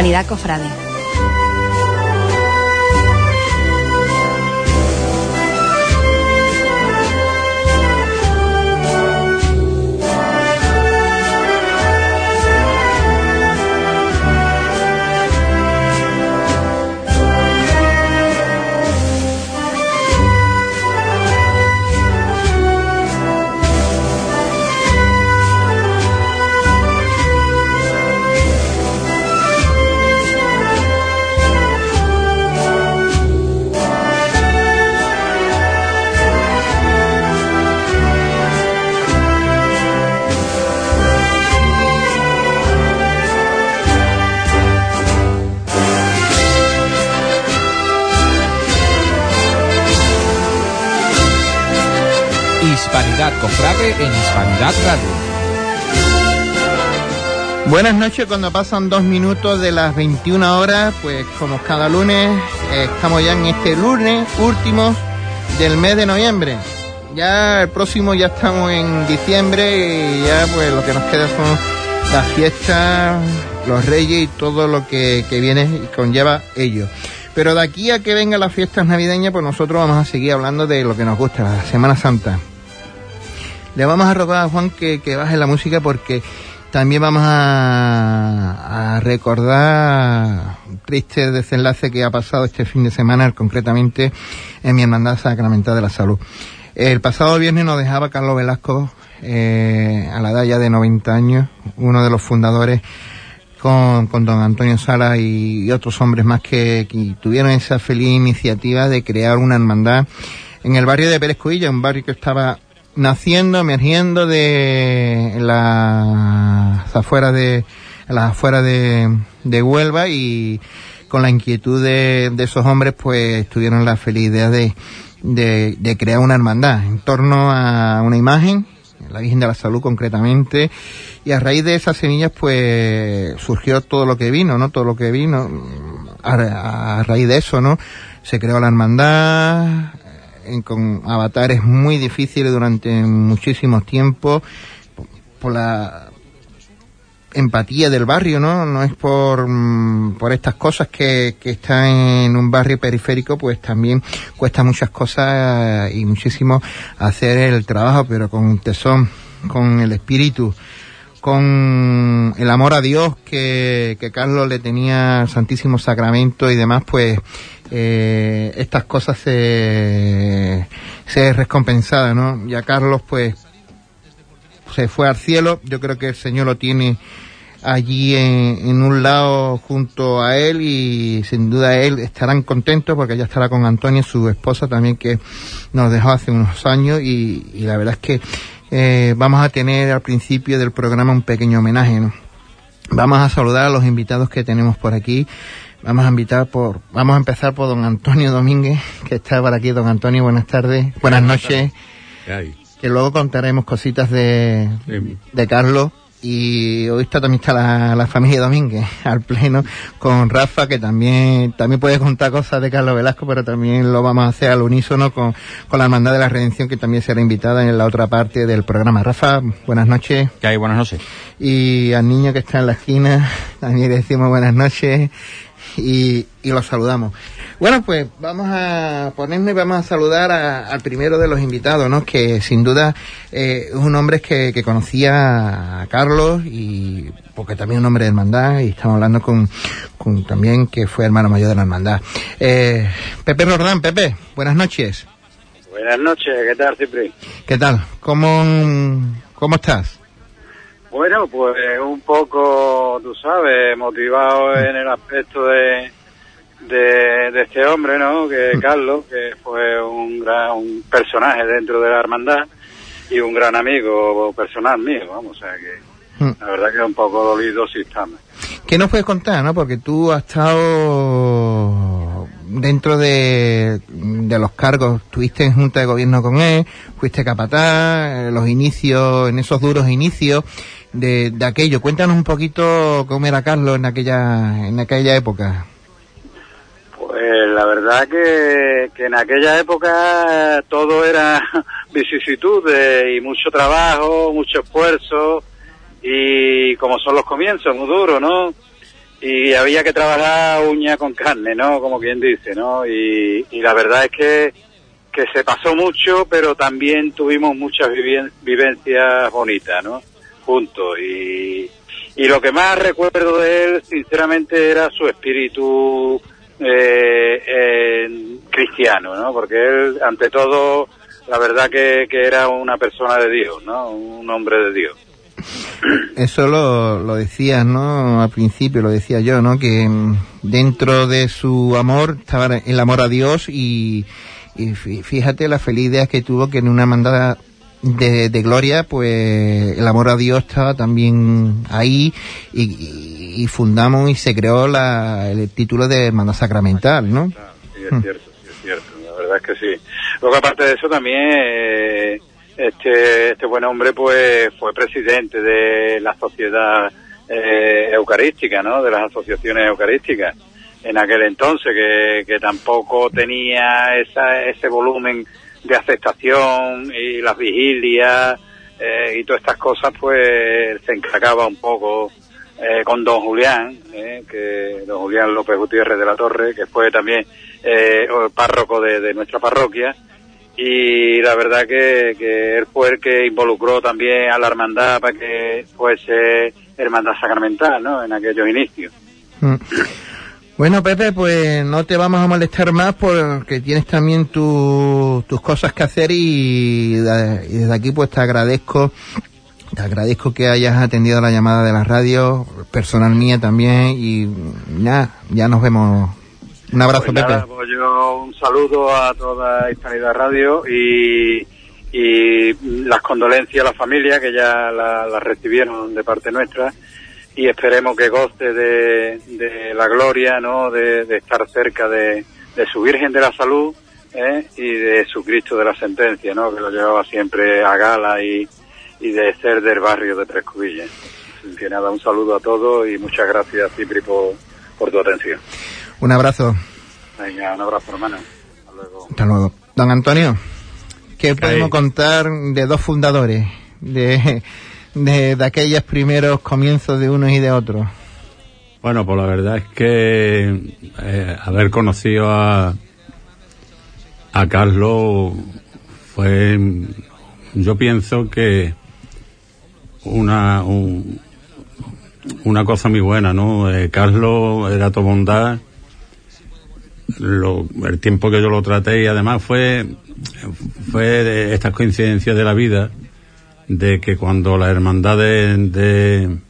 Hispanidad Cofrade. Cofrade en Hispanidad Radio. Buenas noches, cuando pasan dos minutos de las 21 horas, pues como cada lunes, eh, estamos ya en este lunes último del mes de noviembre. Ya el próximo ya estamos en diciembre y ya pues lo que nos queda son las fiestas, los reyes y todo lo que, que viene y conlleva ello. Pero de aquí a que vengan las fiestas navideñas, pues nosotros vamos a seguir hablando de lo que nos gusta, la Semana Santa. Le vamos a rogar a Juan que, baje la música porque también vamos a, recordar un triste desenlace que ha pasado este fin de semana, concretamente en mi hermandad sacramental de la salud. El pasado viernes nos dejaba Carlos Velasco eh, a la edad ya de 90 años, uno de los fundadores con, don Antonio Sala y, otros hombres más que, que, tuvieron esa feliz iniciativa de crear una hermandad en el barrio de Pérez Cuilla, un barrio que estaba naciendo, emergiendo de las afueras de las afueras de, de Huelva y con la inquietud de, esos hombres pues tuvieron la feliz idea de, de, crear una hermandad en torno a una imagen la Virgen de la Salud concretamente, y a raíz de esas semillas pues surgió todo lo que vino, ¿no? Todo lo que vino, a raíz de eso, ¿no? Se creó la hermandad, con avatares muy difíciles durante muchísimo tiempo por la empatía del barrio, ¿no? No es por, mm, por estas cosas que, que están en un barrio periférico, pues también cuesta muchas cosas y muchísimo hacer el trabajo, pero con tesón, con el espíritu, con el amor a Dios que, que Carlos le tenía al Santísimo Sacramento y demás, pues eh, estas cosas se, se recompensadas, ¿no? Ya Carlos, pues, se fue al cielo. Yo creo que el Señor lo tiene allí en, en, un lado junto a él y sin duda él estarán contentos porque ya estará con Antonia, su esposa también que nos dejó hace unos años y, y la verdad es que eh, vamos a tener al principio del programa un pequeño homenaje. ¿no? Vamos a saludar a los invitados que tenemos por aquí. Vamos a invitar por, vamos a empezar por don Antonio Domínguez, que está por aquí. Don Antonio, buenas tardes, buenas noches. Que luego contaremos cositas de, de Carlos. Y hoy está, también está la, la, familia Domínguez al pleno con Rafa, que también, también puede contar cosas de Carlos Velasco, pero también lo vamos a hacer al unísono con, con la Hermandad de la Redención, que también será invitada en la otra parte del programa. Rafa, buenas noches. ¿Qué hay? Buenas noches. Y al niño que está en la esquina, también le decimos buenas noches y, y los saludamos. Bueno, pues vamos a ponernos y vamos a saludar al primero de los invitados, ¿no? Que sin duda eh, es un hombre que, que conocía a Carlos y porque también es un hombre de hermandad y estamos hablando con, con también que fue hermano mayor de la hermandad. Eh, Pepe Rordán, Pepe, buenas noches. Buenas noches, ¿qué tal, Cipri? ¿Qué tal? ¿Cómo, cómo estás? Bueno, pues un poco, tú sabes, motivado en el aspecto de, de, este hombre, ¿no? Que mm. Carlos, que fue un gran un personaje dentro de la hermandad y un gran amigo personal mío, vamos, o sea que mm. la verdad que es un poco dolido si estamos. ¿Qué nos puedes contar, no? Porque tú has estado dentro de, de los cargos, tuviste en junta de gobierno con él, fuiste capataz, los inicios, en esos duros inicios, de, de aquello. Cuéntanos un poquito cómo era Carlos en aquella, en aquella época. Pues la verdad que, que en aquella época todo era vicisitudes y mucho trabajo, mucho esfuerzo y como son los comienzos, muy duro, ¿no? y había que trabajar uña con carne, ¿no? Como quien dice, ¿no? Y, y la verdad es que, que se pasó mucho, pero también tuvimos muchas vivencias bonitas, ¿no? Juntos. Y, y lo que más recuerdo de él, sinceramente, era su espíritu eh, cristiano, ¿no? Porque él, ante todo, la verdad que, que era una persona de Dios, ¿no? Un hombre de Dios. Eso lo, lo decías, ¿no? Al principio lo decía yo, ¿no? Que mm, dentro de su amor estaba el amor a Dios y, y fíjate la feliz idea que tuvo que en una mandada de, de, gloria, pues el amor a Dios estaba también ahí y, fundamos y se creó la, el título de hermandad sacramental, ¿no? Sí, es cierto, sí, es cierto, la verdad es que sí. Luego aparte de eso también... Eh, este, este buen hombre pues fue presidente de la sociedad eh, eucarística, ¿no? De las asociaciones eucarísticas en aquel entonces, que, que tampoco tenía esa, ese volumen de aceptación y las vigilias eh, y todas estas cosas, pues se encargaba un poco eh, con don Julián, eh, que don Julián López Gutiérrez de la Torre, que fue también eh, párroco de, de nuestra parroquia, y la verdad que, que él fue el que involucró también a la hermandad para que fuese hermandad sacramental, ¿no? En aquellos inicios. Mm. Bueno, Pepe, pues no te vamos a molestar más porque tienes también tus cosas que hacer y, desde aquí pues te agradezco, te agradezco que hayas atendido la llamada de la radio, personal mía también y nada, ya nos vemos un abrazo, pues Pepe. pues yo un saludo a toda Hispanidad Radio y, y las condolencias a la familia que ya las la recibieron de parte nuestra y esperemos que goce de, de la gloria, ¿no? De, de estar cerca de, de, su Virgen de la Salud ¿eh? y de su Cristo de la Sentencia, ¿no? Que lo llevaba siempre a gala y, y de ser del barrio de Tres Cubillas. Que nada, un saludo a todos y muchas gracias, Cipri, por, por tu atención. Un abrazo. Venga, un abrazo, hermano. Hasta luego. Hasta luego. Don Antonio, ¿qué podemos contar de dos fundadores? De, de, aquellos primeros comienzos de unos y de otros. Bueno, pues la verdad es que eh, haber conocido a, a Carlos fue, yo pienso que una, un, una cosa muy buena, ¿no? Eh, Carlos era tu bondad, lo, el tiempo que yo lo traté y además fue, fue de estas coincidencias de la vida de que cuando la hermandad de,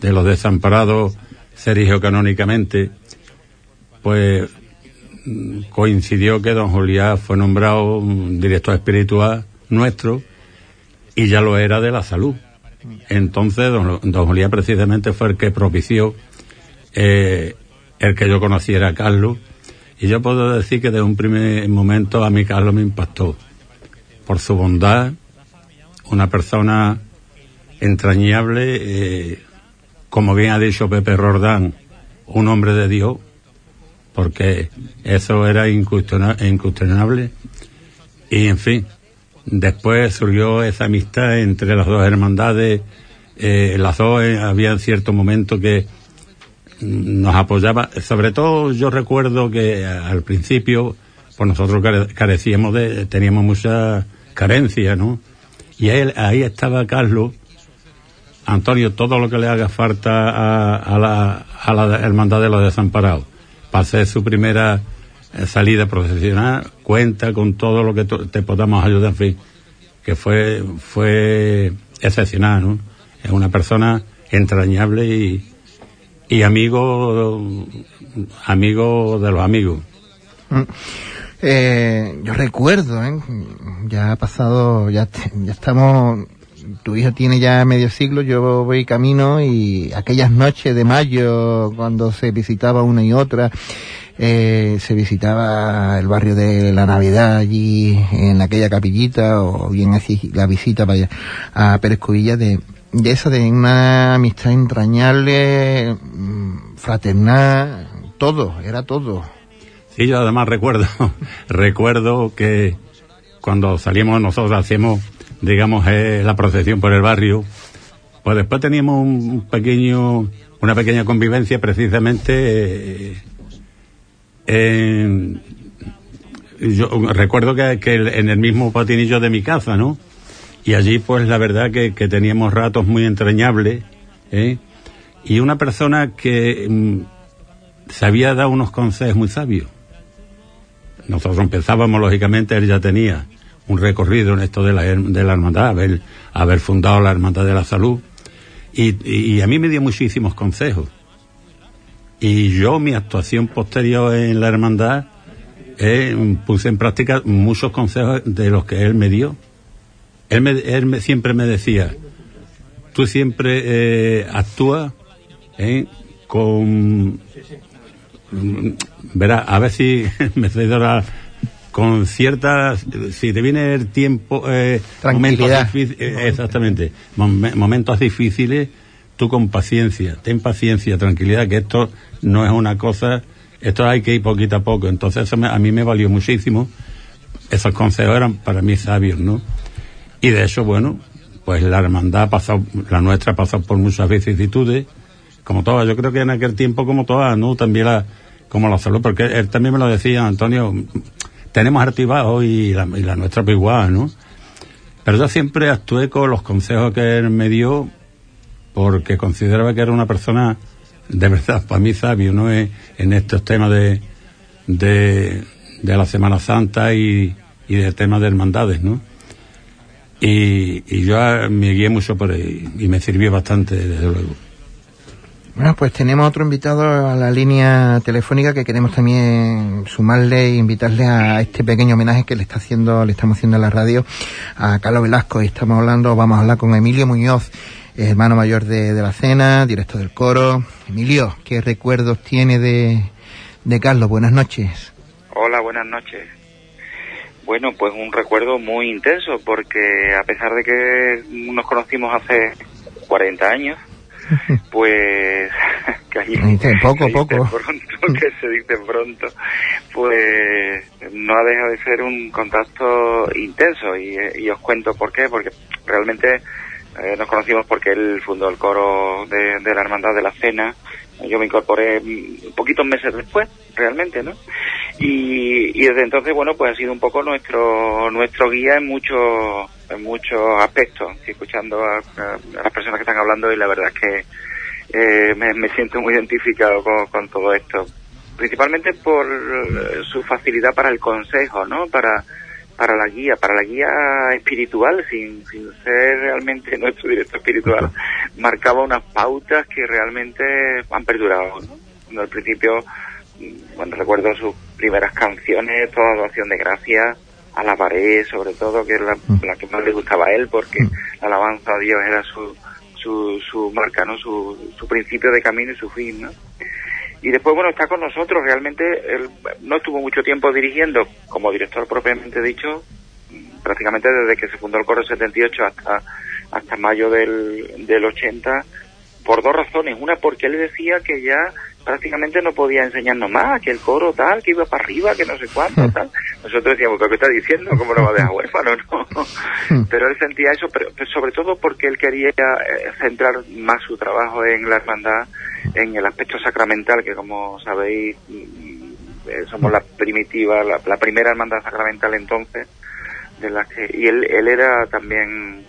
de, los desamparados se erigió canónicamente, pues coincidió que don Julián fue nombrado director espiritual nuestro y ya lo era de la salud. Entonces don, don Julián precisamente fue el que propició eh, el que yo conociera a Carlos y yo puedo decir que de un primer momento a mí Carlos me impactó por su bondad, una persona entrañable, eh, como bien ha dicho Pepe Rordán, un hombre de Dios, porque eso era incuestionable. Y en fin, después surgió esa amistad entre las dos hermandades. Eh, las dos eh, había cierto momento que nos apoyaba, sobre todo yo recuerdo que al principio, pues nosotros carecíamos de, teníamos mucha carencia, ¿no? Y él, ahí estaba Carlos, Antonio, todo lo que le haga falta a, la, a la hermandad de los desamparados, para hacer su primera eh, salida profesional, cuenta con todo lo que te podamos ayudar, en fin, que fue, fue excepcional, ¿no? Es una persona entrañable y, y amigo, amigo de los amigos. Mm. Eh, yo recuerdo, ¿eh? ya ha pasado, ya, estamos, tu hijo tiene ya medio siglo, yo voy camino y aquellas noches de mayo cuando se visitaba una y otra, eh, se visitaba el barrio de la Navidad allí en aquella capillita o bien así la visita vaya a Pérez Cubilla de, de eso, de una amistad entrañable, mm, fraternal, todo, era todo. Sí, yo además recuerdo, recuerdo que cuando salíamos nosotros hacíamos, digamos, eh, la procesión por el barrio, Pues después teníamos un pequeño, una pequeña convivencia precisamente eh, yo recuerdo que, que, en el mismo patinillo de mi casa, ¿no? Y allí, pues, la verdad que, que teníamos ratos muy entrañables, ¿eh? Y una persona que mm, se había dado unos consejos muy sabios. Nosotros empezábamos, lógicamente, él ya tenía un recorrido en esto de la, de la hermandad, haber, haber fundado la Hermandad de la Salud. Y, y, a mí me dio muchísimos consejos. Y yo, mi actuación posterior en la hermandad, eh, puse en práctica muchos consejos de los que él me dio. Él, me, él me, siempre me decía, tú siempre eh, actúa eh, con... Verá, a ver si me ahora con cierta si te viene el tiempo eh, momentos difíciles eh, exactamente mom momentos difíciles tú con paciencia ten paciencia tranquilidad que esto no es una cosa esto hay que ir poquito a poco. Entonces eso me, a mí me valió muchísimo. Esos consejos eran para mí sabios, ¿no? Y de hecho, bueno, pues la hermandad ha pasado, la nuestra ha pasado por muchas vicisitudes, como todas, yo creo que en aquel tiempo como todas, ¿no? También la, como la salud, porque él también me lo decía, Antonio, tenemos activados y la, y nuestra pues igual, ¿no? Pero yo siempre actué con los consejos que él me dio porque consideraba que era una persona de verdad, para mí sabio, ¿no? Es en estos temas de, de, de la Semana Santa y, y del tema de hermandades, ¿no? Y, yo me guié mucho por ahí y me sirvió bastante, desde luego. Bueno, pues tenemos otro invitado a la línea telefónica que queremos también sumarle e invitarle a este pequeño homenaje que le está haciendo, le estamos haciendo a la radio a Carlos Velasco y estamos hablando, vamos a hablar con Emilio Muñoz, hermano mayor de, de, la cena, director del coro. Emilio, ¿qué recuerdos tiene de, de Carlos? Buenas noches. Hola, buenas noches. Bueno, pues un recuerdo muy intenso porque a pesar de que nos conocimos hace 40 años, pues que poco, que poco. Pronto, que se dice pronto, pues no ha dejado de ser un contacto intenso y, y os cuento por qué, porque realmente eh, nos conocimos porque él fundó el coro de, de, la Hermandad de la Cena. Yo me incorporé poquitos meses después, realmente, ¿no? Y, y desde entonces, bueno, pues ha sido un poco nuestro nuestro guía en muchos en muchos aspectos. Escuchando a, las personas que están hablando y la verdad es que eh, me, siento muy identificado con, todo esto. Principalmente por su facilidad para el consejo, ¿no? Para para la guía, para la guía espiritual, sin, ser realmente nuestro director espiritual, marcaba unas pautas que realmente han perdurado. Al principio, cuando recuerdo sus primeras canciones, toda adoración de gracias, alabaré sobre todo, que es la, la, que más le gustaba a él, porque la alabanza a Dios era su, su, su marca, ¿no? Su, su principio de camino y su fin, ¿no? y después bueno está con nosotros realmente él no estuvo mucho tiempo dirigiendo como director propiamente dicho prácticamente desde que se fundó el coro 78 hasta hasta mayo del, del 80 por dos razones. Una porque él decía que ya prácticamente no podía enseñarnos más que el coro tal que iba para arriba que no sé cuánto tal. Nosotros decíamos ¿qué está diciendo? ¿cómo lo va a dejar huérfano? no pero él sentía eso pero, pero sobre todo porque él quería centrar más su trabajo en la hermandad en el aspecto sacramental, que como sabéis, somos la primitiva, la, la, primera hermandad sacramental entonces, de la que, y él, él era también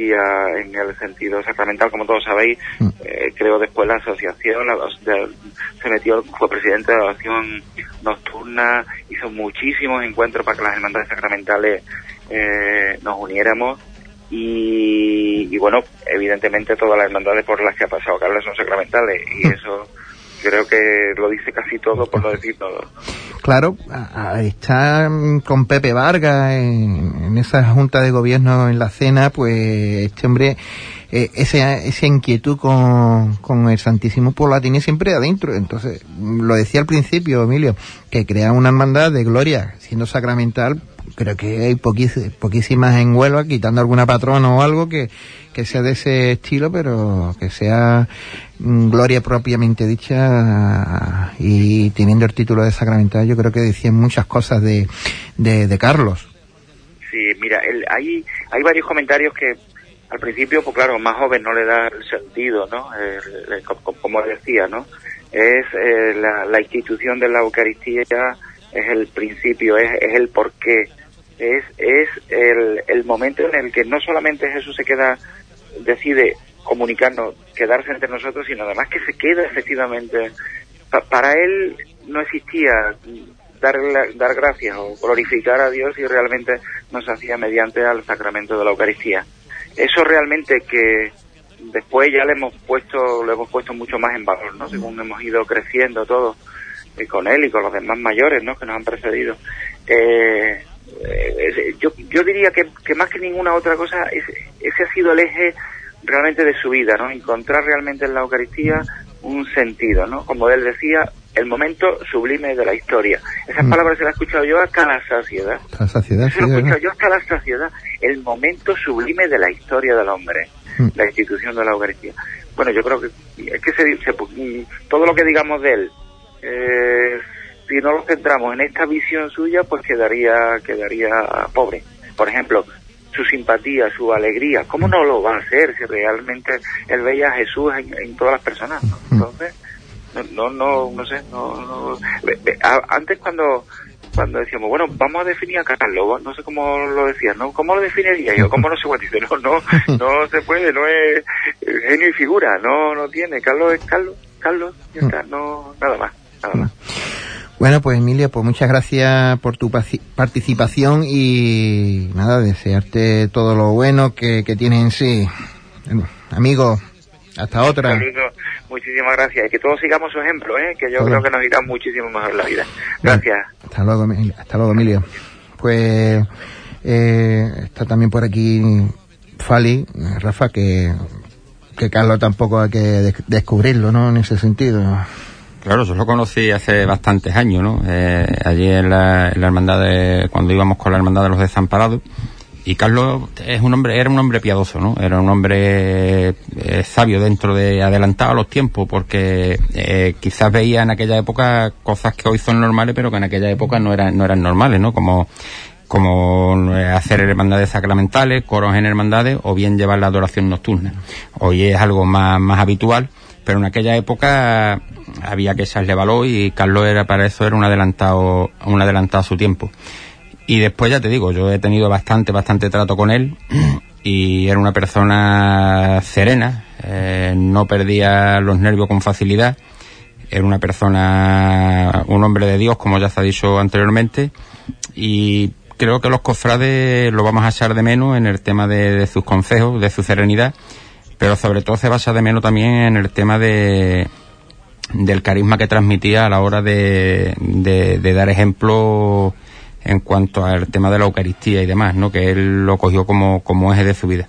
guía en el sentido sacramental, como todos sabéis, eh, creo después la asociación, la, de, se metió, fue presidente de la asociación nocturna, hizo muchísimos encuentros para que las hermandades sacramentales eh, nos uniéramos y, y, bueno, evidentemente todas las hermandades por las que ha pasado Carlos son sacramentales y eso creo que lo dice casi todo por no decir todo. Claro, está con Pepe Vargas en, en, esa junta de gobierno en la cena, pues este hombre, eh, esa, esa inquietud con, con el Santísimo pues la tiene siempre adentro. Entonces, lo decía al principio, Emilio, que crea una hermandad de gloria, siendo sacramental, creo que hay poquís, poquísimas en Huelva, quitando alguna patrona o algo que, que sea de ese estilo, pero que sea mm, gloria propiamente dicha y teniendo el título de sacramental, yo creo que decían muchas cosas de, de, Carlos. Sí, mira, el, hay, hay varios comentarios que al principio, pues claro, más joven no le da el sentido, ¿no? Como decía, ¿no? Es eh, la, la institución de la Eucaristía, es el principio, es, es el porqué, es, es el, el momento en el que no solamente Jesús se queda, decide comunicarnos, quedarse entre nosotros, sino además que se queda efectivamente. Pa- para él no existía dar, dar gracias o glorificar a Dios y realmente nos hacía mediante al sacramento de la Eucaristía. Eso realmente que después ya le hemos puesto, lo hemos puesto mucho más en valor, ¿no? Según hemos ido creciendo todos, y con él y con los demás mayores, ¿no? Que nos han precedido. Eh, eh, yo, yo diría que, que más que ninguna otra cosa, ese, ese ha sido el eje realmente de su vida, ¿no? Encontrar realmente en la Eucaristía un sentido, ¿no? Como él decía, el momento sublime de la historia. Esas Mm. palabras se las he escuchado yo hasta la saciedad. La saciedad, lo sí, he ¿verdad? escuchado yo hasta la saciedad. El momento sublime de la historia del hombre. Mm. La institución de la Eucaristía. Bueno, yo creo que es que se, se- mm, todo lo que digamos de él, eh, si no lo centramos en esta visión suya, pues quedaría, quedaría pobre. Por ejemplo, su simpatía, su alegría, ¿cómo no lo va a hacer si realmente él veía a Jesús en, en todas las personas? ¿no? Entonces, no, no, no, sé, no, no- antes cuando cuando decíamos, bueno, vamos a definir a Carlos, no sé cómo lo decías, ¿no? ¿Cómo lo definiría yo? ¿Cómo no sé cuál dice? No, no, no se puede, no es genio y figura, no, no tiene. Carlos es Carlos, Carlos, ya está, no, nada más, nada más. Bueno, pues Emilia, pues muchas gracias por tu paci- participación y nada, desearte todo lo bueno que, que tienes en sí. Bueno, Amigo, hasta otra. Saludos, muchísimas gracias. Y que todos sigamos su ejemplo, ¿eh? Que yo creo que nos irá muchísimo mejor la vida. Gracias. Hasta luego, Emilio. Hasta luego, Emilio. Pues eh, está también por aquí Fali, Rafa, que, que Carlos tampoco hay que des- descubrirlo, ¿no? En ese sentido. Claro, yo lo conocí hace bastantes años, ¿no? Eh, allí en la, hermandad de, cuando íbamos con la hermandad de los desamparados. Y Carlos es un hombre, era un hombre piadoso, ¿no? Era un hombre eh, sabio dentro de adelantado a los tiempos, porque eh, quizás veía en aquella época cosas que hoy son normales, pero que en aquella época no eran, no eran normales, ¿no? Como como eh, hacer hermandades sacramentales, coros en hermandades o bien llevar la adoración nocturna. Hoy es algo más, más habitual, pero en aquella época había que echarle valor y Carlos era para eso era un adelantado, un adelantado a su tiempo. Y después ya te digo, yo he tenido bastante, bastante trato con él y era una persona serena, eh, no perdía los nervios con facilidad, era una persona, un hombre de Dios, como ya se ha dicho anteriormente, y creo que los cofrades lo vamos a echar de menos en el tema de, de sus consejos, de su serenidad, pero sobre todo se va a echar de menos también en el tema de del carisma que transmitía a la hora de, de, dar ejemplo en cuanto al tema de la Eucaristía y demás, ¿no? Que él lo cogió como, como eje de su vida.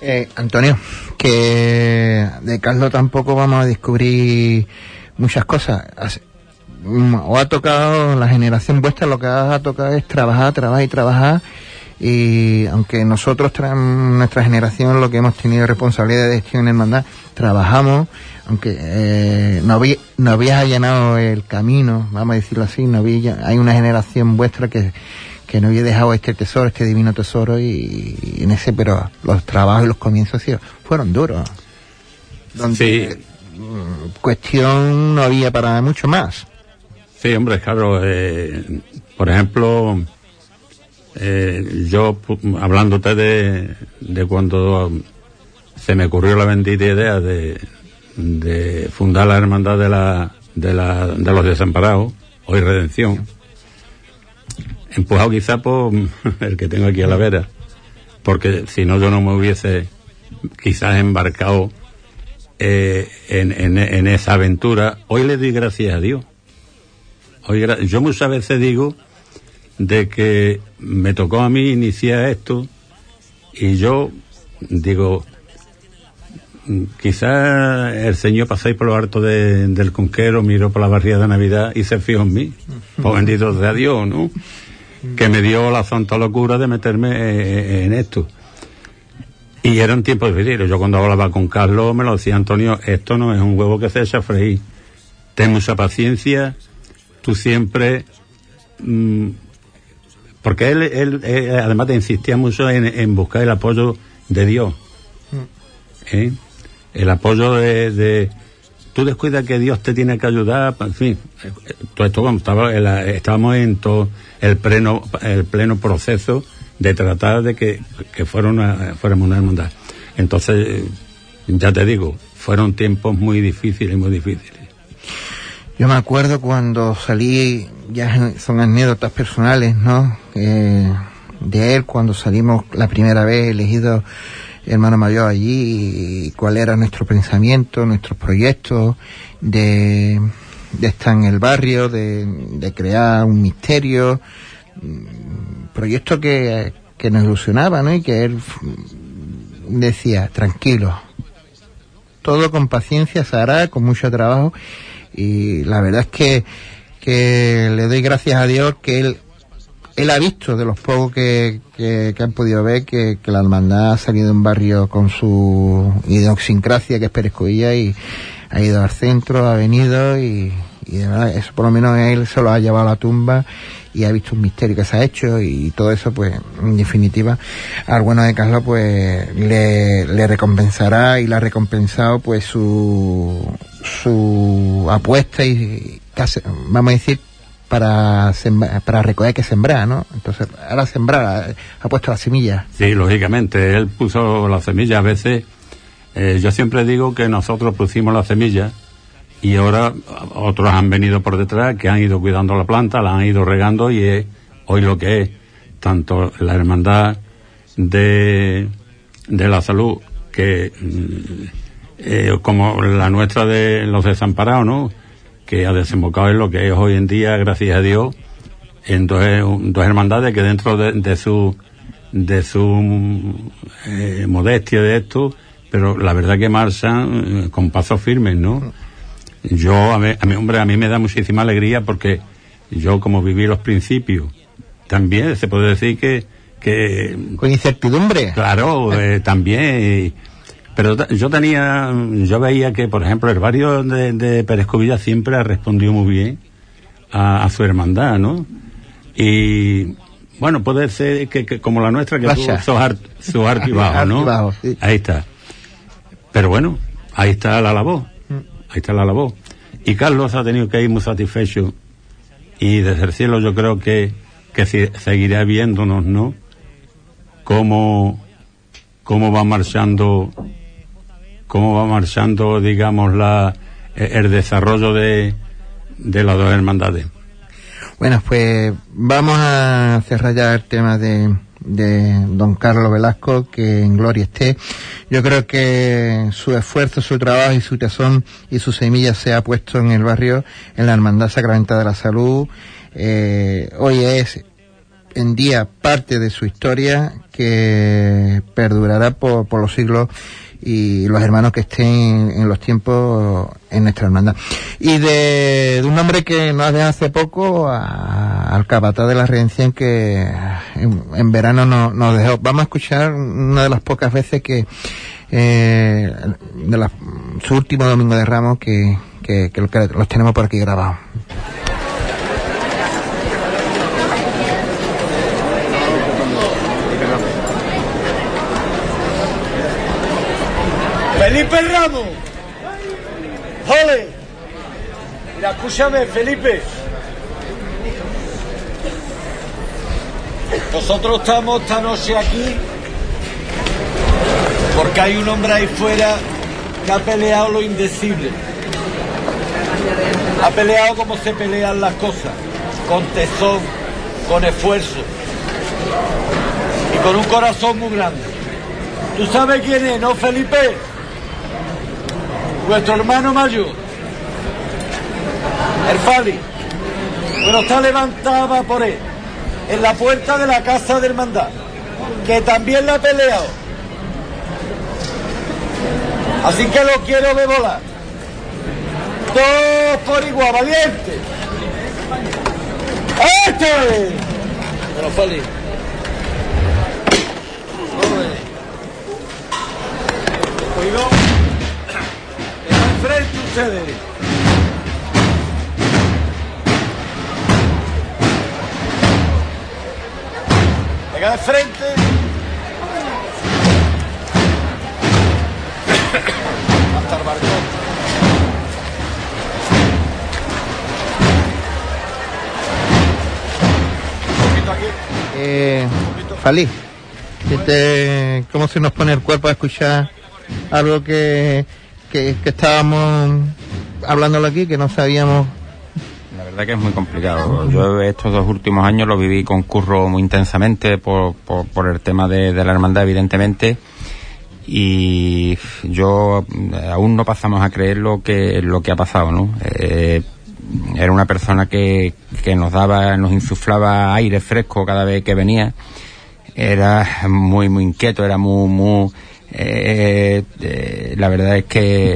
Eh, Antonio, que de Carlos tampoco vamos a descubrir muchas cosas. Mm, Os ha tocado, la generación vuestra, lo que ha tocado es trabajar, trabajar y trabajar. Y aunque nosotros, tra- nuestra generación, lo que hemos tenido responsabilidad de gestión en hermandad, trabajamos, aunque eh, no, había, no habías allanado el camino, vamos a decirlo así, no había, hay una generación vuestra que, que no había dejado este tesoro, este divino tesoro y, y en ese, pero los trabajos y los comienzos fueron duros. Donde Sí. mm, cuestión no había para mucho más. Sí, hombre, claro. eh, por ejemplo, eh, yo, hablándote de, de cuando se me ocurrió la bendita idea de, de fundar la hermandad de, la, de, la, de los desamparados, hoy Redención, empujado quizá por el que tengo aquí a la vera, porque si no yo no me hubiese quizás embarcado eh, en, en, esa aventura. Hoy le doy gracias a Dios. Hoy, yo muchas veces digo de que me tocó a mí iniciar esto y yo digo, quizás el Señor pasáis por lo alto de- del conquero, miró por la barriada de Navidad y se fijó en mí. Pues bendito sea Dios, ¿no? Que me dio la santa locura de meterme eh, en esto. Y era un tiempo difícil. Yo cuando hablaba con Carlos me lo decía Antonio, esto no es un huevo que se echa a freír. Ten mucha paciencia, tú siempre... mm, porque él, él, eh, además te insistía mucho en, en buscar el apoyo de Dios. ¿eh? El apoyo de, de, Tú descuidas que Dios te tiene que ayudar, en fin. Todo esto cuando estaba la- estábamos en todo el pleno, el pleno proceso de tratar de que, que fuera una, fuéramos una hermandad. Entonces, ya te digo, fueron tiempos muy difíciles, muy difíciles. Yo me acuerdo cuando salí, ya son anécdotas personales, ¿no? Eh, de él cuando salimos la primera vez elegido hermano mayor allí, y cuál era nuestro pensamiento, nuestros proyectos de, de estar en el barrio, de, de crear un misterio, mm, proyecto que, que nos ilusionaba, ¿no? Y que él decía, tranquilo, todo con paciencia se hará, con mucho trabajo y la verdad es que, que le doy gracias a Dios que él él ha visto de los pocos que, que, han podido ver que, la hermandad ha salido de un barrio con su idiosincrasia que es Perescovilla y ha ido al centro, ha venido y, y de verdad eso por lo menos él se lo ha llevado a la tumba y ha visto un misterio que se ha hecho y todo eso pues en definitiva al bueno de Carlos pues le, le recompensará y le ha recompensado pues su su apuesta y casi, vamos a decir para para recoger que sembrar, ¿no? Entonces, ahora sembrar, ha, puesto la semilla. Sí, lógicamente, él puso la semilla. A veces, eh, yo siempre digo que nosotros pusimos la semilla y ahora otros han venido por detrás que han ido cuidando la planta, la han ido regando y es hoy lo que es tanto la hermandad de, de la salud que mm, eh, como la nuestra de los desamparados, ¿no? Que ha desembocado en lo que es hoy en día, gracias a Dios, en dos, dos hermandades que dentro de, de su de su eh, modestia de esto, pero la verdad que marchan eh, con pasos firmes, ¿no? Yo, a mí, a mí, hombre, a mí me da muchísima alegría porque yo como viví los principios, también se puede decir que, que Con incertidumbre. Claro, eh, también. y- pero yo tenía, yo veía que, por ejemplo, el barrio de, de Pérez Covilla siempre ha respondido muy bien a, a su hermandad, ¿no? Y bueno, puede ser que, que como la nuestra, que tuvo Vaya. ar- sus altibajos, ¿no? Altibajos, sí. Ahí está. Pero bueno, ahí está la labor. Ahí está la labor. Y Carlos ha tenido que ir muy satisfecho. Y desde el cielo yo creo que, que si- seguirá viéndonos, ¿no? Cómo, cómo va marchando, cómo va marchando, digamos, la, eh, el desarrollo de, de las dos hermandades. Bueno, pues vamos a cerrar ya el tema de, de don Carlos Velasco, que en gloria esté. Yo creo que su esfuerzo, su trabajo y su tesón y su semilla se ha puesto en el barrio, en la Hermandad Sacramental de la Salud. Eh, hoy es en día parte de su historia que perdurará por, por los siglos y los hermanos que estén en los tiempos en nuestra hermandad. Y de, de un hombre que nos dejado hace poco al capataz de la redención que en, verano no- nos dejó. Vamos a escuchar una de las pocas veces que eh, de la- su último domingo de Ramos que, que, que los tenemos por aquí grabados. Felipe Ramos. ¡Jole! Mira, escúchame, Felipe. Nosotros estamos esta noche aquí porque hay un hombre ahí fuera que ha peleado lo indecible. Ha peleado como se pelean las cosas, con tesón, con esfuerzo y con un corazón muy grande. ¿Tú sabes quién es, no, Felipe? Nuestro hermano mayor, el Fali. Bueno, está levantada por él, en la puerta de la casa del hermandad, que también la ha peleado. Así que lo quiero ver volar. Todos por igual, valiente. ¡Este! Bueno, Fali. Cuidado frente a ustedes. Venga de frente. Hasta el barco. Eh, Falí, este, ¿cómo se nos pone el cuerpo a escuchar algo que que, que estábamos hablándolo aquí, que no sabíamos? La verdad que es muy complicado. Yo estos dos últimos años lo viví con curro muy intensamente por, por, el tema de, de la hermandad, evidentemente. Y yo eh, aún no pasamos a creer lo que, lo que ha pasado, ¿no? Eh, era una persona que, que nos daba, nos insuflaba aire fresco cada vez que venía. Era muy, muy inquieto, era muy, muy, eh, eh, la verdad es que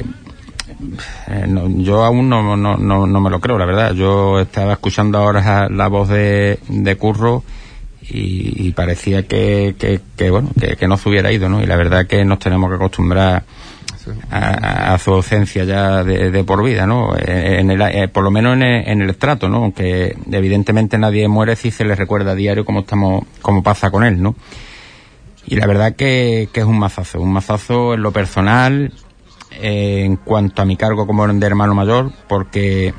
eh, no, yo aún no, no, no, no me lo creo, la verdad. Yo estaba escuchando ahora la voz de, de Curro y, y parecía que, que, que, bueno, que, que no se hubiera ido, ¿no? Y la verdad que nos tenemos que acostumbrar a, a su ausencia ya de, de por vida, ¿no? Eh, En el, eh, por lo menos en el, en el trato, ¿no? Aunque evidentemente nadie muere si se le recuerda a diario cómo estamos, cómo pasa con él, ¿no? Y la verdad que, que es un mazazo, un mazazo en lo personal, en cuanto a mi cargo como de hermano mayor, porque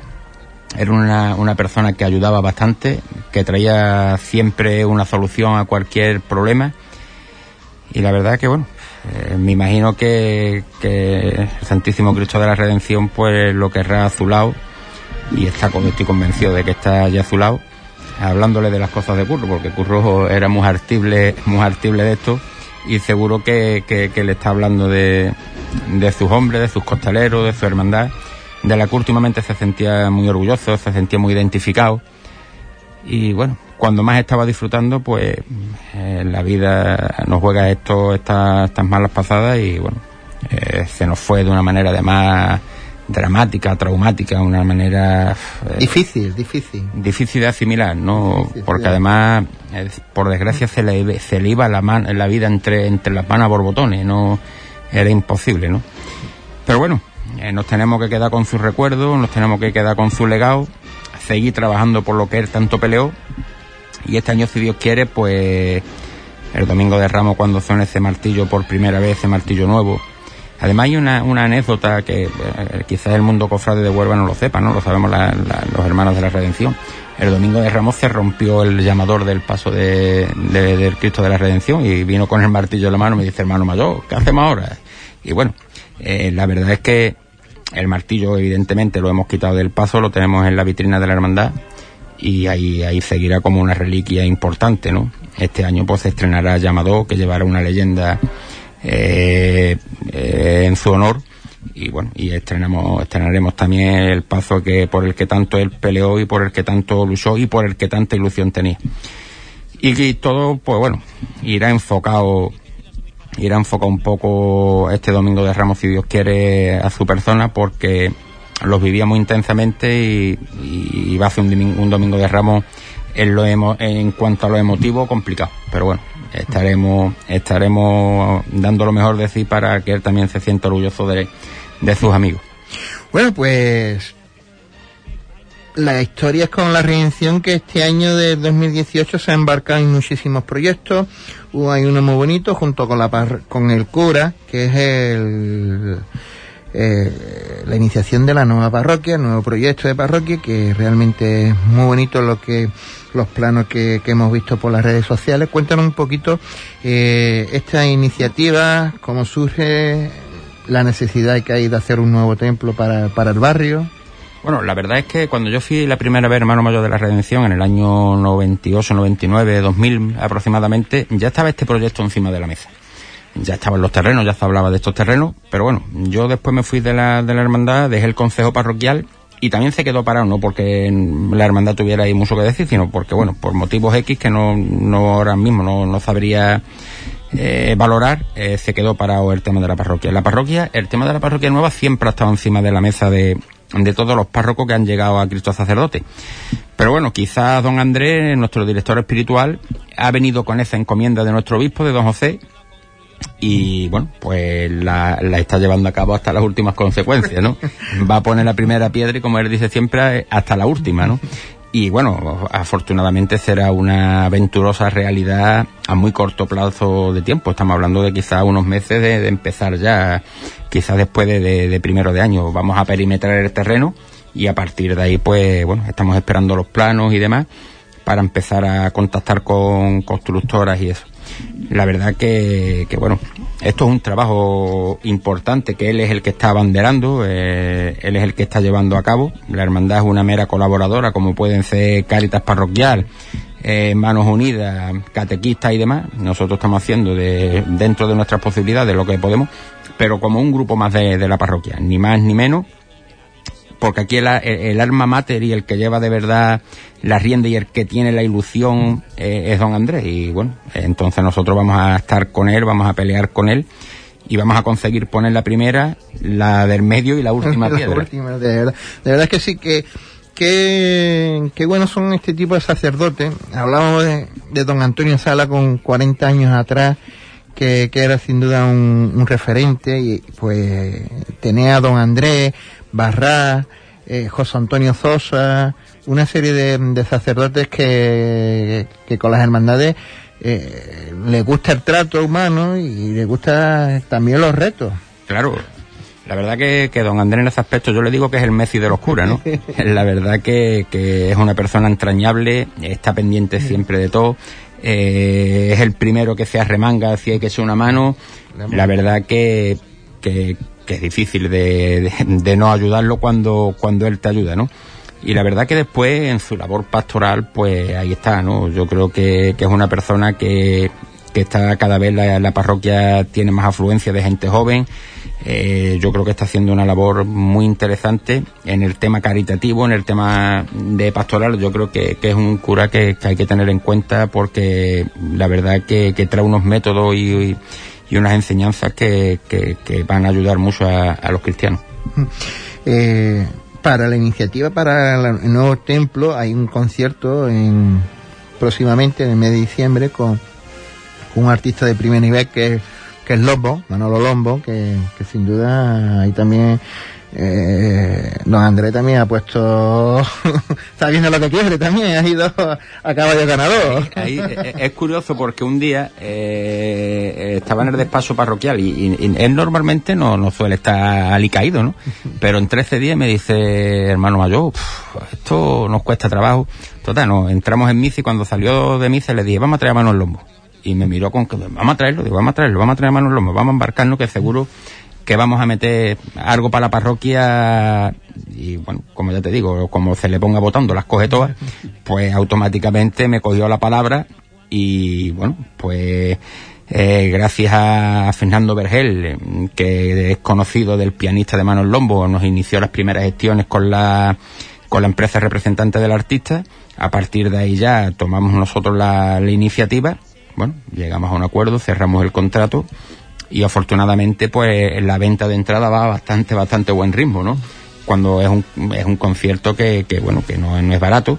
era una, una persona que ayudaba bastante, que traía siempre una solución a cualquier problema. Y la verdad que, bueno, eh, me imagino que, que el Santísimo Cristo de la Redención pues lo querrá a su lado y está, estoy convencido de que está ya a su lado hablándole de las cosas de Curro, porque Curro era muy artible, muy artible de esto y seguro que, que, que le está hablando de, de sus hombres, de sus costaleros, de su hermandad, de la que últimamente se sentía muy orgulloso, se sentía muy identificado. Y bueno, cuando más estaba disfrutando, pues eh, la vida nos juega esto, estas, estas malas pasadas y bueno, eh, se nos fue de una manera además dramática, traumática, una manera eh, Difícil, difícil. difícil de asimilar, ¿no? Porque además, eh, por desgracia, se le, se le iba la, man- la vida entre, entre las manos a borbotones, no era imposible, ¿no? Pero bueno, eh, nos tenemos que quedar con sus recuerdos, nos tenemos que quedar con su legado, seguir trabajando por lo que él tanto peleó. Y este año, si Dios quiere, pues el domingo de Ramos, cuando suene ese martillo por primera vez, ese martillo nuevo. Además hay una, anécdota que eh, quizás el mundo cofrade de Huelva no lo sepa, ¿no? Lo sabemos la- la- los hermanos de la Redención. El domingo de Ramos se rompió el llamador del paso de, de- del Cristo de la Redención y vino con el martillo en la mano y me dice, hermano mayor, ¿qué hacemos ahora? Y bueno, eh, la verdad es que el martillo evidentemente lo hemos quitado del paso, lo tenemos en la vitrina de la hermandad y ahí, ahí seguirá como una reliquia importante, ¿no? Este año pues se estrenará Llamador, que llevará una leyenda eh, en su honor y bueno, y estrenamos, estrenaremos también el paso que por el que tanto él peleó y por el que tanto luchó y por el que tanta ilusión tenía. Y que todo, pues bueno, irá enfocado irá enfocado un poco este domingo de Ramos, si Dios quiere, a su persona, porque los vivía muy intensamente y, y va a ser un, domingo- un domingo de Ramos en, lo emo- en cuanto a lo emotivo complicado. Pero bueno, estaremos, estaremos dando lo mejor de sí para que él también se sienta orgulloso de, de sus amigos. Bueno, pues la historia es con la redención que este año de 2018 se ha embarcado en muchísimos proyectos. Hay uno muy bonito junto con la con el cura, que es el eh, la iniciación de la nueva parroquia, el nuevo proyecto de parroquia, que realmente es muy bonito lo que los planos que, hemos visto por las redes sociales. Cuéntanos un poquito eh, esta iniciativa, cómo surge, la necesidad que hay de hacer un nuevo templo para, para el barrio. Bueno, la verdad es que cuando yo fui la primera vez hermano mayor de la Redención, en el año 98, 99, 2000 aproximadamente, ya estaba este proyecto encima de la mesa. Ya estaban los terrenos, ya se hablaba de estos terrenos, pero bueno, yo después me fui de la, de la hermandad, dejé el consejo parroquial y también se quedó parado, no porque la hermandad tuviera ahí mucho que decir, sino porque, bueno, por motivos X que no, no ahora mismo no, no sabría eh, valorar, eh, se quedó parado el tema de la parroquia. La parroquia, el tema de la parroquia nueva siempre ha estado encima de la mesa de, de todos los párrocos que han llegado a Cristo sacerdote. Pero bueno, quizás don Andrés, nuestro director espiritual, ha venido con esa encomienda de nuestro obispo, de don José, y bueno, pues la, la está llevando a cabo hasta las últimas consecuencias, ¿no? Va a poner la primera piedra y como él dice siempre, hasta la última, ¿no? Y bueno, afortunadamente será una aventurosa realidad a muy corto plazo de tiempo. Estamos hablando de quizás unos meses de, de empezar ya, quizás después de, de- de primero de año. Vamos a perimetrar el terreno y a partir de ahí, pues bueno, estamos esperando los planos y demás para empezar a contactar con constructoras y eso. La verdad que, que bueno, esto es un trabajo importante que él es el que está abanderando, eh, él es el que está llevando a cabo. La hermandad es una mera colaboradora, como pueden ser Cáritas Parroquial, eh, Manos Unidas, Catequistas y demás. Nosotros estamos haciendo de, dentro de nuestras posibilidades lo que podemos, pero como un grupo más de, de la parroquia, ni más ni menos porque aquí el, el, alma mater y el que lleva de verdad la rienda y el que tiene la ilusión eh, es don Andrés. Y bueno, entonces nosotros vamos a estar con él, vamos a pelear con él y vamos a conseguir poner la primera, la del medio y la última La piedra. última, de verdad. De verdad que sí que qué, qué buenos son este tipo de sacerdotes. Hablábamos de, de don Antonio Sala con 40 años atrás, que, que era sin duda un, un referente, y pues tenía a don Andrés, Barrá, eh, José Antonio Zosa, una serie de, de sacerdotes que, que con las hermandades eh, les gusta el trato humano y les gusta también los retos. Claro, la verdad que, que don Andrés en ese aspecto yo le digo que es el Messi de los curas, ¿no? la verdad que, que es una persona entrañable, está pendiente siempre de todo, eh, es el primero que se arremanga si hay que echar una mano, la verdad que, que, que es difícil de, de, no ayudarlo cuando, cuando él te ayuda, ¿no? Y la verdad que después en su labor pastoral, pues ahí está, ¿no? Yo creo que, que es una persona que, que está cada vez la, parroquia tiene más afluencia de gente joven. Eh, yo creo que está haciendo una labor muy interesante en el tema caritativo, en el tema de pastoral. Yo creo que, que es un cura que, que, hay que tener en cuenta porque la verdad que, que trae unos métodos y, y unas enseñanzas que, van a ayudar mucho a, a los cristianos. Eh, para la iniciativa para el nuevo templo hay un concierto en, próximamente en el mes de diciembre con, un artista de primer nivel que, que es Lobo, Manolo Lombo, que, que sin duda ahí también eh, don Andrés también ha puesto está viendo lo que quiere también ha ido a caballo ganador. Ahí, ahí, es curioso porque un día eh, estaba en el despacho parroquial y, y, y, él normalmente no, no suele estar alicaído ¿no? pero en 13 días me dice hermano mayor esto nos cuesta trabajo total no entramos en misa y cuando salió de misa le dije vamos a traer a Manos Lombo y me miró con que vamos a traerlo digo vamos a traerlo vamos a traer a Manos Lombo vamos a embarcarnos que seguro que vamos a meter algo para la parroquia y bueno, como ya te digo, como se le ponga votando las coge todas, pues automáticamente me cogió la palabra y bueno, pues eh, gracias a Fernando Vergel, que es conocido del pianista de Manos Lombo, nos inició las primeras gestiones con la con la empresa representante del artista. A partir de ahí ya tomamos nosotros la, la iniciativa. Bueno, llegamos a un acuerdo, cerramos el contrato y afortunadamente pues la venta de entrada va a bastante bastante buen ritmo no cuando es un, es un concierto que, que bueno que no, no, es barato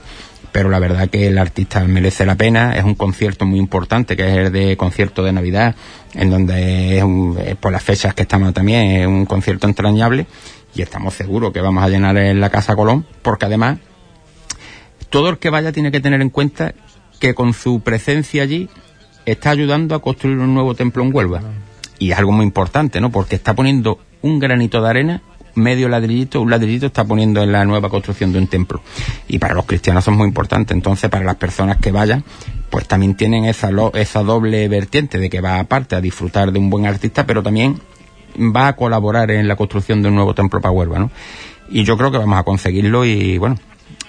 pero la verdad que el artista merece la pena. Es un concierto muy importante que es el de concierto de navidad en donde es un, por las fechas que estamos también es un concierto entrañable y estamos seguros que vamos a llenar en la casa Colón porque además todo el que vaya tiene que tener en cuenta que con su presencia allí está ayudando a construir un nuevo templo en Huelva y es algo muy importante, ¿no? Porque está poniendo un granito de arena, medio ladrillito, un ladrillito está poniendo en la nueva construcción de un templo. Y para los cristianos eso es muy importante. Entonces, para las personas que vayan, pues también tienen esa, esa doble vertiente de que va aparte a disfrutar de un buen artista, pero también va a colaborar en la construcción de un nuevo templo para Huelva, ¿no? Y yo creo que vamos a conseguirlo y, bueno,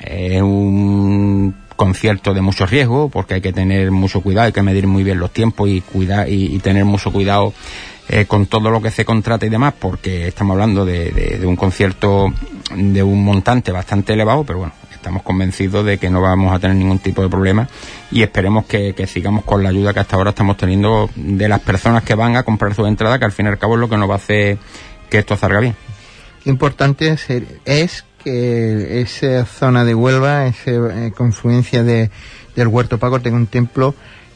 es un concierto de mucho riesgo porque hay que tener mucho cuidado, hay que medir muy bien los tiempos y cuidar y, tener mucho cuidado eh, con todo lo que se contrata y demás porque estamos hablando de, un concierto de un montante bastante elevado, pero bueno, estamos convencidos de que no vamos a tener ningún tipo de problema y esperemos que, sigamos con la ayuda que hasta ahora estamos teniendo de las personas que van a comprar su entrada, que al fin y al cabo es lo que nos va a hacer que esto salga bien. Importante es que esa zona de Huelva, esa eh, confluencia de, del Huerto Paco, tenga un templo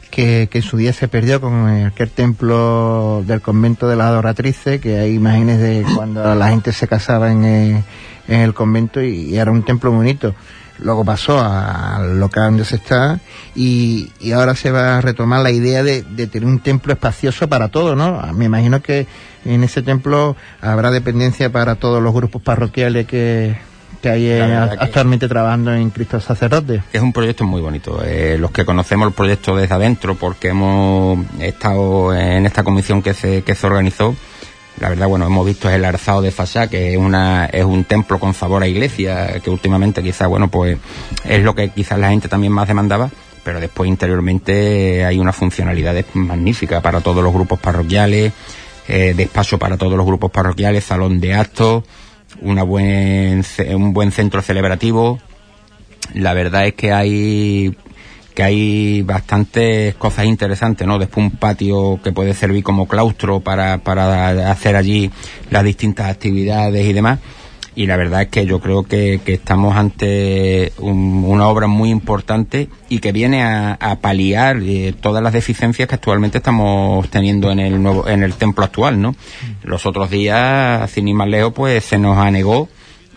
que, que, en su día se perdió con aquel templo del convento de las adoratrices, que hay imágenes de cuando la gente se casaba en, eh, el convento y, y, era un templo bonito. Luego pasó al local donde se está y, y, ahora se va a retomar la idea de, de tener un templo espacioso para todo, ¿no? Me imagino que en ese templo habrá dependencia para todos los grupos parroquiales que, que hay eh, que- actualmente trabajando en Cristo Sacerdote. Es un proyecto muy bonito. Eh, los que conocemos el proyecto desde adentro, porque hemos estado en esta comisión que se, que se organizó, la verdad, bueno, hemos visto el arzado de Fasá, que es una, es un templo con sabor a iglesia, que últimamente quizás, bueno, pues es lo que quizás la gente también más demandaba, pero después interiormente hay unas funcionalidades magníficas para todos los grupos parroquiales, eh, despacho para todos los grupos parroquiales, salón de actos, una buen, un buen centro celebrativo, la verdad es que hay que hay bastantes cosas interesantes, ¿no? Después un patio que puede servir como claustro para, para hacer allí las distintas actividades y demás. Y la verdad es que yo creo que, que estamos ante un- una obra muy importante y que viene a, a paliar eh, todas las deficiencias que actualmente estamos teniendo en el nuevo, en el templo actual, ¿no? Los otros días, sin ir más lejos, pues se nos anegó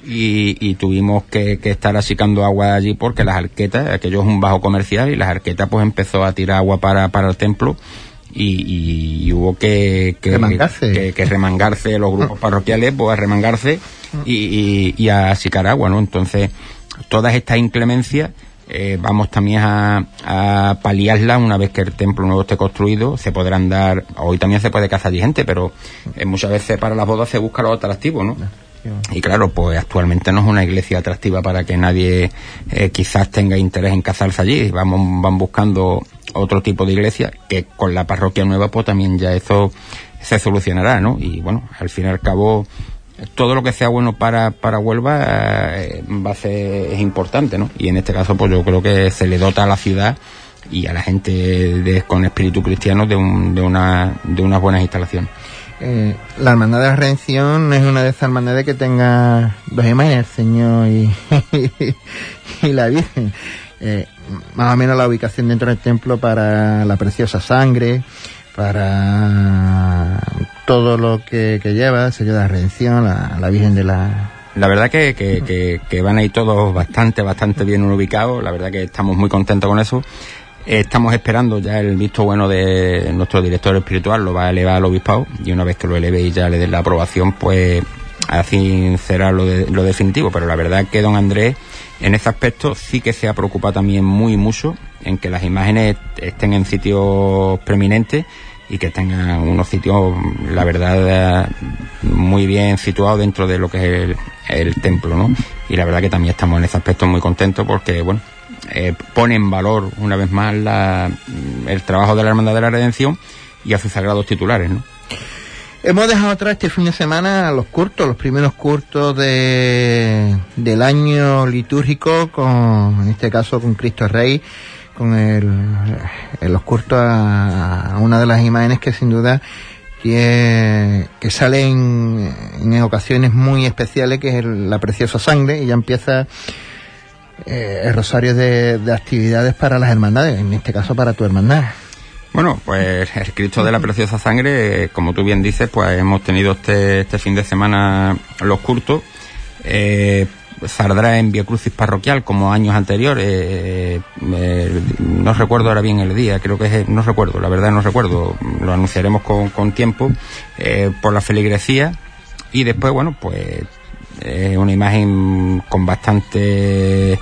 y, tuvimos que, que estar achicando agua allí porque las arquetas, aquello es un bajo comercial y las arquetas pues empezó a tirar agua para, para el templo y, y- hubo que, que, Remangarse. que, que remangarse los grupos parroquiales, pues a remangarse y, y, y a achicar agua, ¿no? Entonces, todas estas inclemencias eh, vamos también a, a paliarlas una vez que el templo nuevo esté construido. Se podrán dar, hoy también se puede cazar gente, pero eh, muchas veces para las bodas se busca lo atractivo, ¿no? Y claro, pues actualmente no es una iglesia atractiva para que nadie eh, quizás tenga interés en casarse allí. Vamos, van buscando otro tipo de iglesia que con la parroquia nueva pues también ya eso se solucionará, ¿no? Y bueno, al fin y al cabo todo lo que sea bueno para, para Huelva eh, va a ser es importante, ¿no? Y en este caso pues yo creo que se le dota a la ciudad y a la gente con espíritu cristiano de, un, de, una, de unas buenas instalaciones. Eh, la Hermandad de la Redención es una de esas hermandades que tenga dos imágenes, el Señor y, la Virgen. Eh, más o menos la ubicación dentro del templo para la preciosa sangre, para todo lo que, lleva, el sello de la Redención, la, la Virgen de la... La verdad que, que, que, que van ahí todos bastante, bastante bien ubicados. La verdad que estamos muy contentos con eso. Estamos esperando ya el visto bueno de nuestro director espiritual, lo va a elevar al obispado y una vez que lo eleve y ya le den la aprobación, pues así será lo, de- lo definitivo. Pero la verdad que don Andrés en ese aspecto sí que se ha preocupado también muy mucho en que las imágenes estén en sitios preeminentes y que tengan unos sitios, la verdad, muy bien situados dentro de lo que es el, el templo, ¿no? Y la verdad que también estamos en ese aspecto muy contentos porque, bueno, eh, pone en valor una vez más la, el trabajo de la Hermandad de la Redención y a sus sagrados titulares, ¿no? Hemos dejado atrás este fin de semana los curtos, los primeros curtos de, del año litúrgico, con, en este caso con Cristo Rey, con el, los curtos a, una de las imágenes que sin duda que, que sale en, en ocasiones muy especiales, que es el- la preciosa sangre, y ya empieza eh, el rosario de, de actividades para las hermandades, en este caso para tu hermandad. Bueno, pues el Cristo de la Preciosa Sangre, como tú bien dices, pues hemos tenido este, este fin de semana los cultos. Eh, saldrá en Via Crucis Parroquial como años anteriores. eh, eh, no recuerdo ahora bien el día, creo que es, no recuerdo, la verdad no recuerdo. Lo anunciaremos con, con tiempo eh, por la feligresía. Y después, bueno, pues eh, una imagen con bastante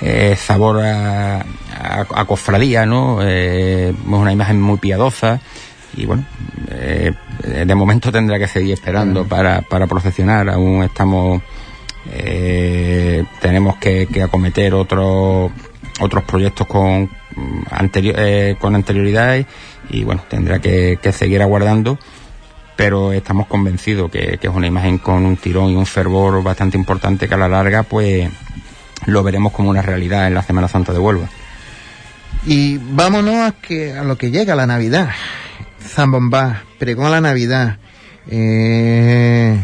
eh, sabor a, a, a cofradía, ¿no? Eh, es una imagen muy piadosa y bueno, eh, de momento tendrá que seguir esperando para, para procesionar, aún estamos, eh, tenemos que, que acometer otros otros proyectos con, anterior, eh, con anterioridad y, y, bueno, tendrá que, que seguir aguardando pero estamos convencidos que, que es una imagen con un tirón y un fervor bastante importante que a la larga pues lo veremos como una realidad en la Semana Santa de Huelva. Y vámonos a, que, a lo que llega, la Navidad. Zambombá, pregón a la Navidad. Eh,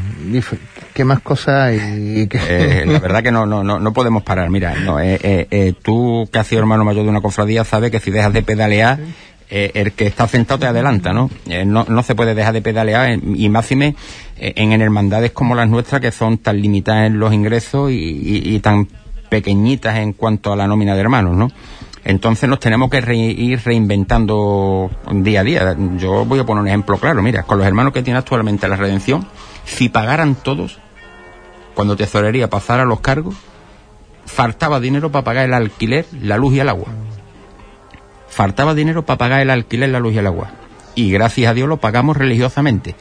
¿Qué más cosas hay? ¿Qué- Eh, la verdad que no, no, no, no podemos parar. Mira, no, eh, eh, eh, tú que has sido hermano mayor de una cofradía sabes que si dejas de pedalear, eh, el que está sentado te adelanta, ¿no? Eh, no, se puede dejar de pedalear eh, y máxime en, en hermandades como las nuestras que son tan limitadas en los ingresos y, tan pequeñitas en cuanto a la nómina de hermanos, ¿no? Entonces nos tenemos que ir reinventando día a día. Yo voy a poner un ejemplo claro. Mira, con los hermanos que tiene actualmente la redención, si pagaran todos, cuando Tesorería pasara los cargos, faltaba dinero para pagar el alquiler, la luz y el agua. Faltaba dinero para pagar el alquiler, la luz y el agua. Y gracias a Dios lo pagamos religiosamente.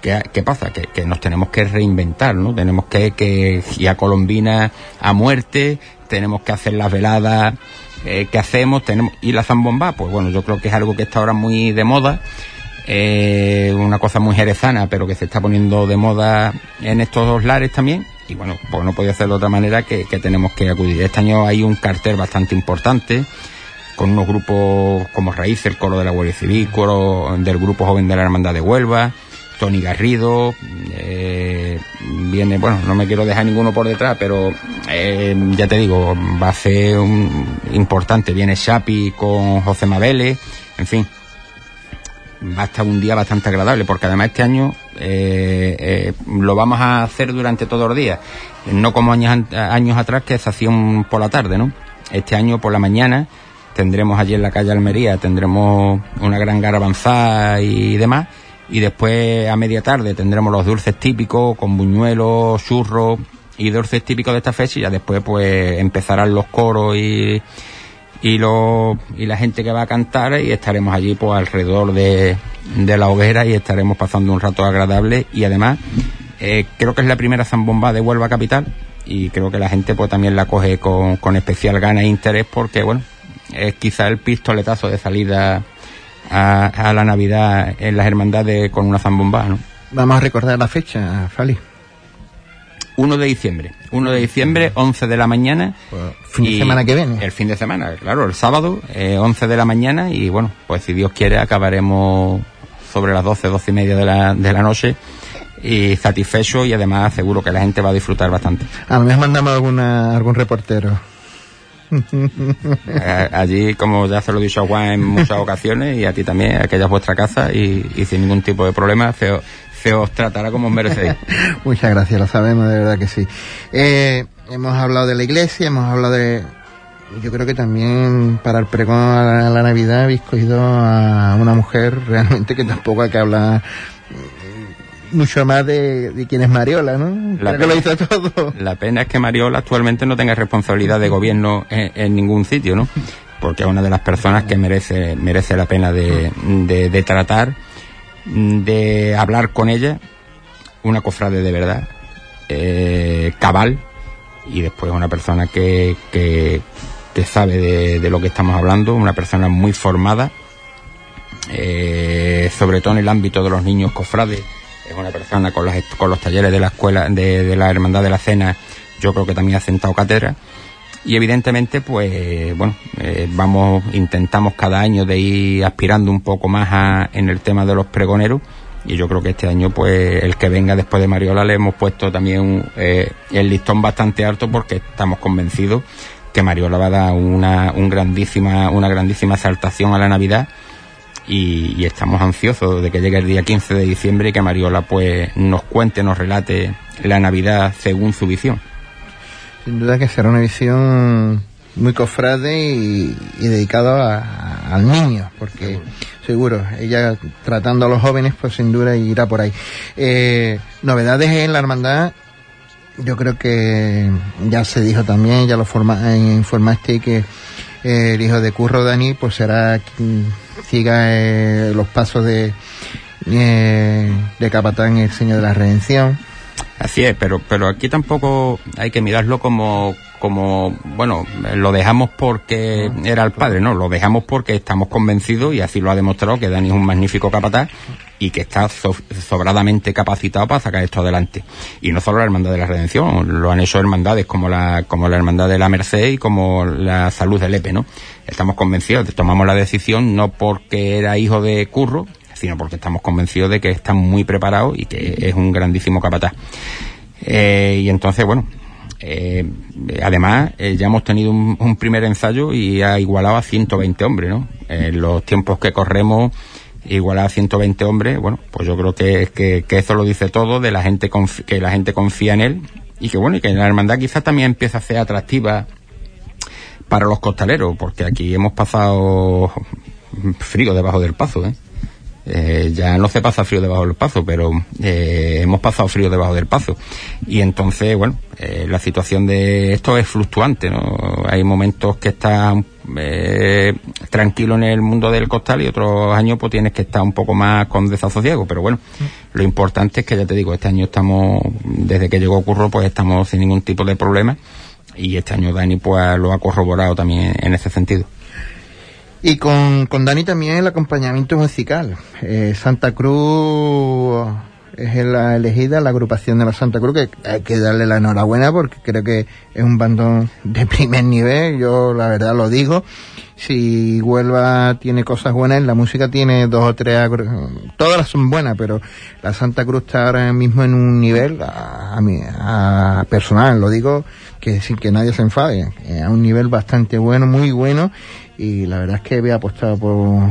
¿Qué, pasa? Que, nos tenemos que reinventar, ¿no? Tenemos que, que ir a Colombina a muerte, tenemos que hacer las veladas eh, que hacemos, tenemos, y la zambomba, pues bueno, yo creo que es algo que está ahora muy de moda, eh, una cosa muy jerezana, pero que se está poniendo de moda en estos dos lares también, y bueno, pues no podía ser de otra manera que, que tenemos que acudir. Este año hay un cartel bastante importante, con unos grupos como Raíz, el coro de la Guardia Civil, coro del grupo joven de la Hermandad de Huelva, Tony Garrido, eh, viene, bueno, no me quiero dejar ninguno por detrás, pero eh, ya te digo, va a ser un, importante, viene Shapi con José Mabele, en fin, va a estar un día bastante agradable, porque además este año eh, eh, lo vamos a hacer durante todos los días, no como años, años atrás que se hacía por la tarde, ¿no? Este año por la mañana tendremos allí en la calle Almería, tendremos una gran garabanzada y demás, y después a media tarde tendremos los dulces típicos con buñuelos, churros y dulces típicos de esta fecha y ya después pues empezarán los coros y, y, lo, y la gente que va a cantar y estaremos allí pues alrededor de, de la hoguera y estaremos pasando un rato agradable y además eh, creo que es la primera zambomba de Huelva Capital y creo que la gente pues también la coge con, con especial gana e interés porque bueno es quizá el pistoletazo de salida a, a la Navidad en las hermandades con una zambomba, ¿no? Vamos a recordar la fecha, Fali. 1 de diciembre. 1 de diciembre, 11 de la mañana. fin de semana que viene. El fin de semana, claro, el sábado, eh, 11 de la mañana. Y bueno, pues si Dios quiere, acabaremos sobre las 12, 12 y media de la, de la noche. Y satisfecho y además seguro que la gente va a disfrutar bastante. A lo mejor mandamos alguna, algún reportero. Allí, como ya se lo he dicho a Juan en muchas ocasiones y a ti también, aquella es vuestra casa y, sin ningún tipo de problema se, os- se os tratará como os merecéis. Muchas gracias, lo sabemos, de verdad que sí. Eh, hemos hablado de la iglesia, hemos hablado de... Yo creo que también para el pregón a la, Navidad habéis cogido a una mujer realmente que tampoco hay que hablar mucho más de, de quién es Mariola, ¿no? La Creo que lo hizo todo. La pena es que Mariola actualmente no tenga responsabilidad de gobierno en, en ningún sitio, ¿no? Porque es una de las personas que merece, merece la pena de, de, de tratar, de hablar con ella, una cofrade de verdad, eh, cabal, y después una persona que, que, que sabe de, de lo que estamos hablando, una persona muy formada, eh, sobre todo en el ámbito de los niños cofrades, es una persona con, las, con los talleres de la escuela, de, de la Hermandad de la Cena, yo creo que también ha sentado cátedra. Y evidentemente, pues, bueno, eh, vamos, intentamos cada año de ir aspirando un poco más a- en el tema de los pregoneros. Y yo creo que este año, pues, el que venga después de Mariola le hemos puesto también eh, el listón bastante alto porque estamos convencidos que Mariola va a dar una, un grandísima, una grandísima exaltación a la Navidad y, estamos ansiosos de que llegue el día 15 de diciembre y que Mariola pues nos cuente, nos relate la Navidad según su visión. Sin duda que será una visión muy cofrade y, y dedicado a- a- al niño, porque seguro, ella tratando a los jóvenes, pues sin duda irá por ahí. Eh, novedades en la hermandad, yo creo que ya se dijo también, ya lo forma, eh, informaste que el hijo de Curro Dani, pues será quien siga eh, los pasos de, eh, de Capatán el Señor de la Redención. Así es, pero, pero aquí tampoco hay que mirarlo como, como, bueno, lo dejamos porque era el padre, no, lo dejamos porque estamos convencidos y así lo ha demostrado que Dani es un magnífico capataz y que está so- sobradamente capacitado para sacar esto adelante. Y no solo la Hermandad de la Redención, lo han hecho hermandades como la, como la Hermandad de la Merced y como la Salud del Epe, ¿no? Estamos convencidos, tomamos la decisión no porque era hijo de Curro, sino porque estamos convencidos de que está muy preparado y que es un grandísimo capataz. Eh, y entonces, bueno, eh, además eh, ya hemos tenido un, primer ensayo y ha igualado a 120 hombres, ¿no? En los tiempos que corremos, igualar a 120 hombres, bueno, pues yo creo que, que, eso lo dice todo, de la gente que la gente confía en él y que bueno, y que la hermandad quizás también empieza a ser atractiva para los costaleros, porque aquí hemos pasado frío debajo del paso, ¿eh? Eh, ya no se pasa frío debajo del paso, pero eh, hemos pasado frío debajo del paso. Y entonces, bueno, eh, la situación de esto es fluctuante, ¿no? Hay momentos que estás eh, tranquilo en el mundo del costal y otros años pues tienes que estar un poco más con desasosiego, pero bueno, lo importante es que ya te digo, este año estamos, desde que llegó Curro, pues estamos sin ningún tipo de problema y este año Dani pues lo ha corroborado también en ese sentido. Y con, con Dani también el acompañamiento musical. Eh, Santa Cruz es la elegida, la agrupación de la Santa Cruz, que hay que darle la enhorabuena porque creo que es un bandón de primer nivel, yo la verdad lo digo. Si Huelva tiene cosas buenas, la música tiene dos o tres, todas son buenas, pero la Santa Cruz está ahora mismo en un nivel, a, a a personal, lo digo, que sin que nadie se enfade, a un nivel bastante bueno, muy bueno, y la verdad es que había apostado por,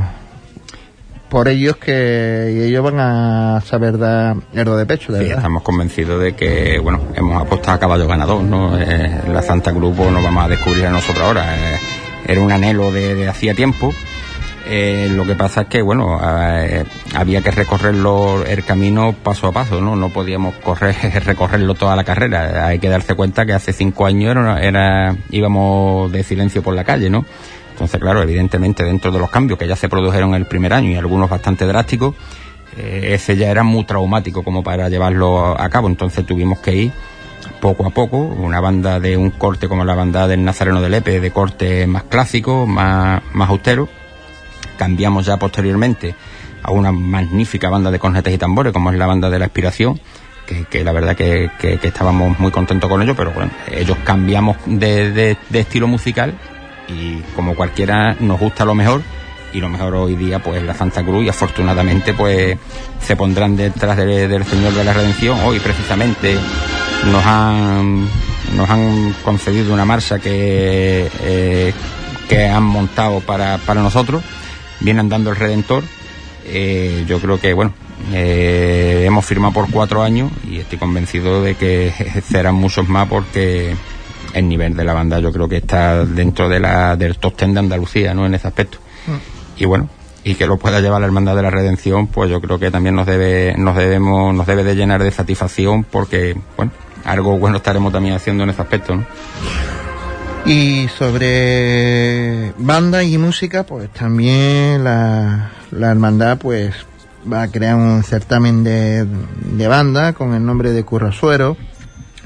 por ellos que y ellos van a saber dar de pecho, de Sí, verdad. estamos convencidos de que, bueno, hemos apostado a caballo ganador, ¿no? Eh, la Santa Cruz pues, no vamos a descubrir a nosotros ahora. Eh, era un anhelo de, de hacía tiempo. Eh, lo que pasa es que, bueno, eh, había que recorrerlo el camino paso a paso, ¿no? No podíamos correr, recorrerlo toda la carrera. Hay que darse cuenta que hace cinco años era, era- íbamos de silencio por la calle, ¿no? Entonces, claro, evidentemente dentro de los cambios que ya se produjeron el primer año y algunos bastante drásticos, eh, ese ya era muy traumático como para llevarlo a cabo. Entonces tuvimos que ir poco a poco, una banda de un corte como la banda del Nazareno de Lepe, de corte más clásico, más, más austero. Cambiamos ya posteriormente a una magnífica banda de cornetes y tambores, como es la banda de la Aspiración, que, la verdad que, estábamos muy contentos con ellos, pero bueno, ellos cambiamos de estilo musical y como cualquiera nos gusta lo mejor y lo mejor hoy día pues la Santa Cruz y afortunadamente pues se pondrán detrás de- del Señor de la Redención. Hoy precisamente nos han nos han concedido una marcha que eh, que han montado para, para nosotros. Viene andando el Redentor. Eh, yo creo que bueno eh, hemos firmado por cuatro años y estoy convencido de que serán muchos más porque el nivel de la banda yo creo que está dentro de la del top ten de Andalucía no en ese aspecto. Y bueno y que lo pueda llevar la hermandad de la redención pues yo creo que también nos debe nos debemos nos debe de llenar de satisfacción porque bueno algo bueno estaremos también haciendo en ese aspecto ¿no? Y sobre banda y música, pues también la, la hermandad pues va a crear un certamen de, de banda con el nombre de Currasuero,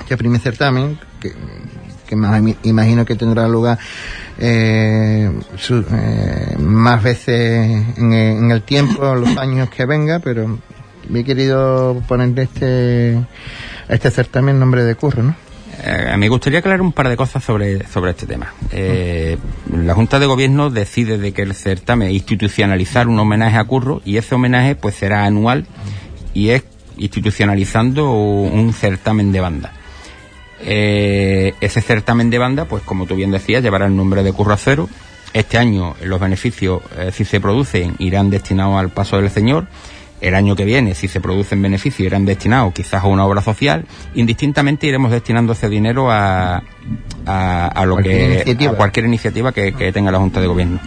que primer certamen, que, que me imagino que tendrá lugar eh, eh, más veces en en el tiempo, los años que venga, pero me he querido poner este, este certamen nombre de Curro, ¿no? Eh, me gustaría aclarar un par de cosas sobre, sobre este tema. Eh, la Junta de Gobierno decide de que el certamen institucionalizar un homenaje a Curro y ese homenaje pues será anual y es institucionalizando un certamen de banda. Eh, ese certamen de banda, pues como tú bien decías, llevará el nombre de Curro Acero. Este año los beneficios, eh, si se producen, irán destinados al paso del Señor. El año que viene, si se producen beneficios, irán destinados quizás a una obra social. Indistintamente iremos destinando ese dinero a, a, a lo Cualquier que iniciativa. a cualquier iniciativa que, que tenga la Junta de Gobierno.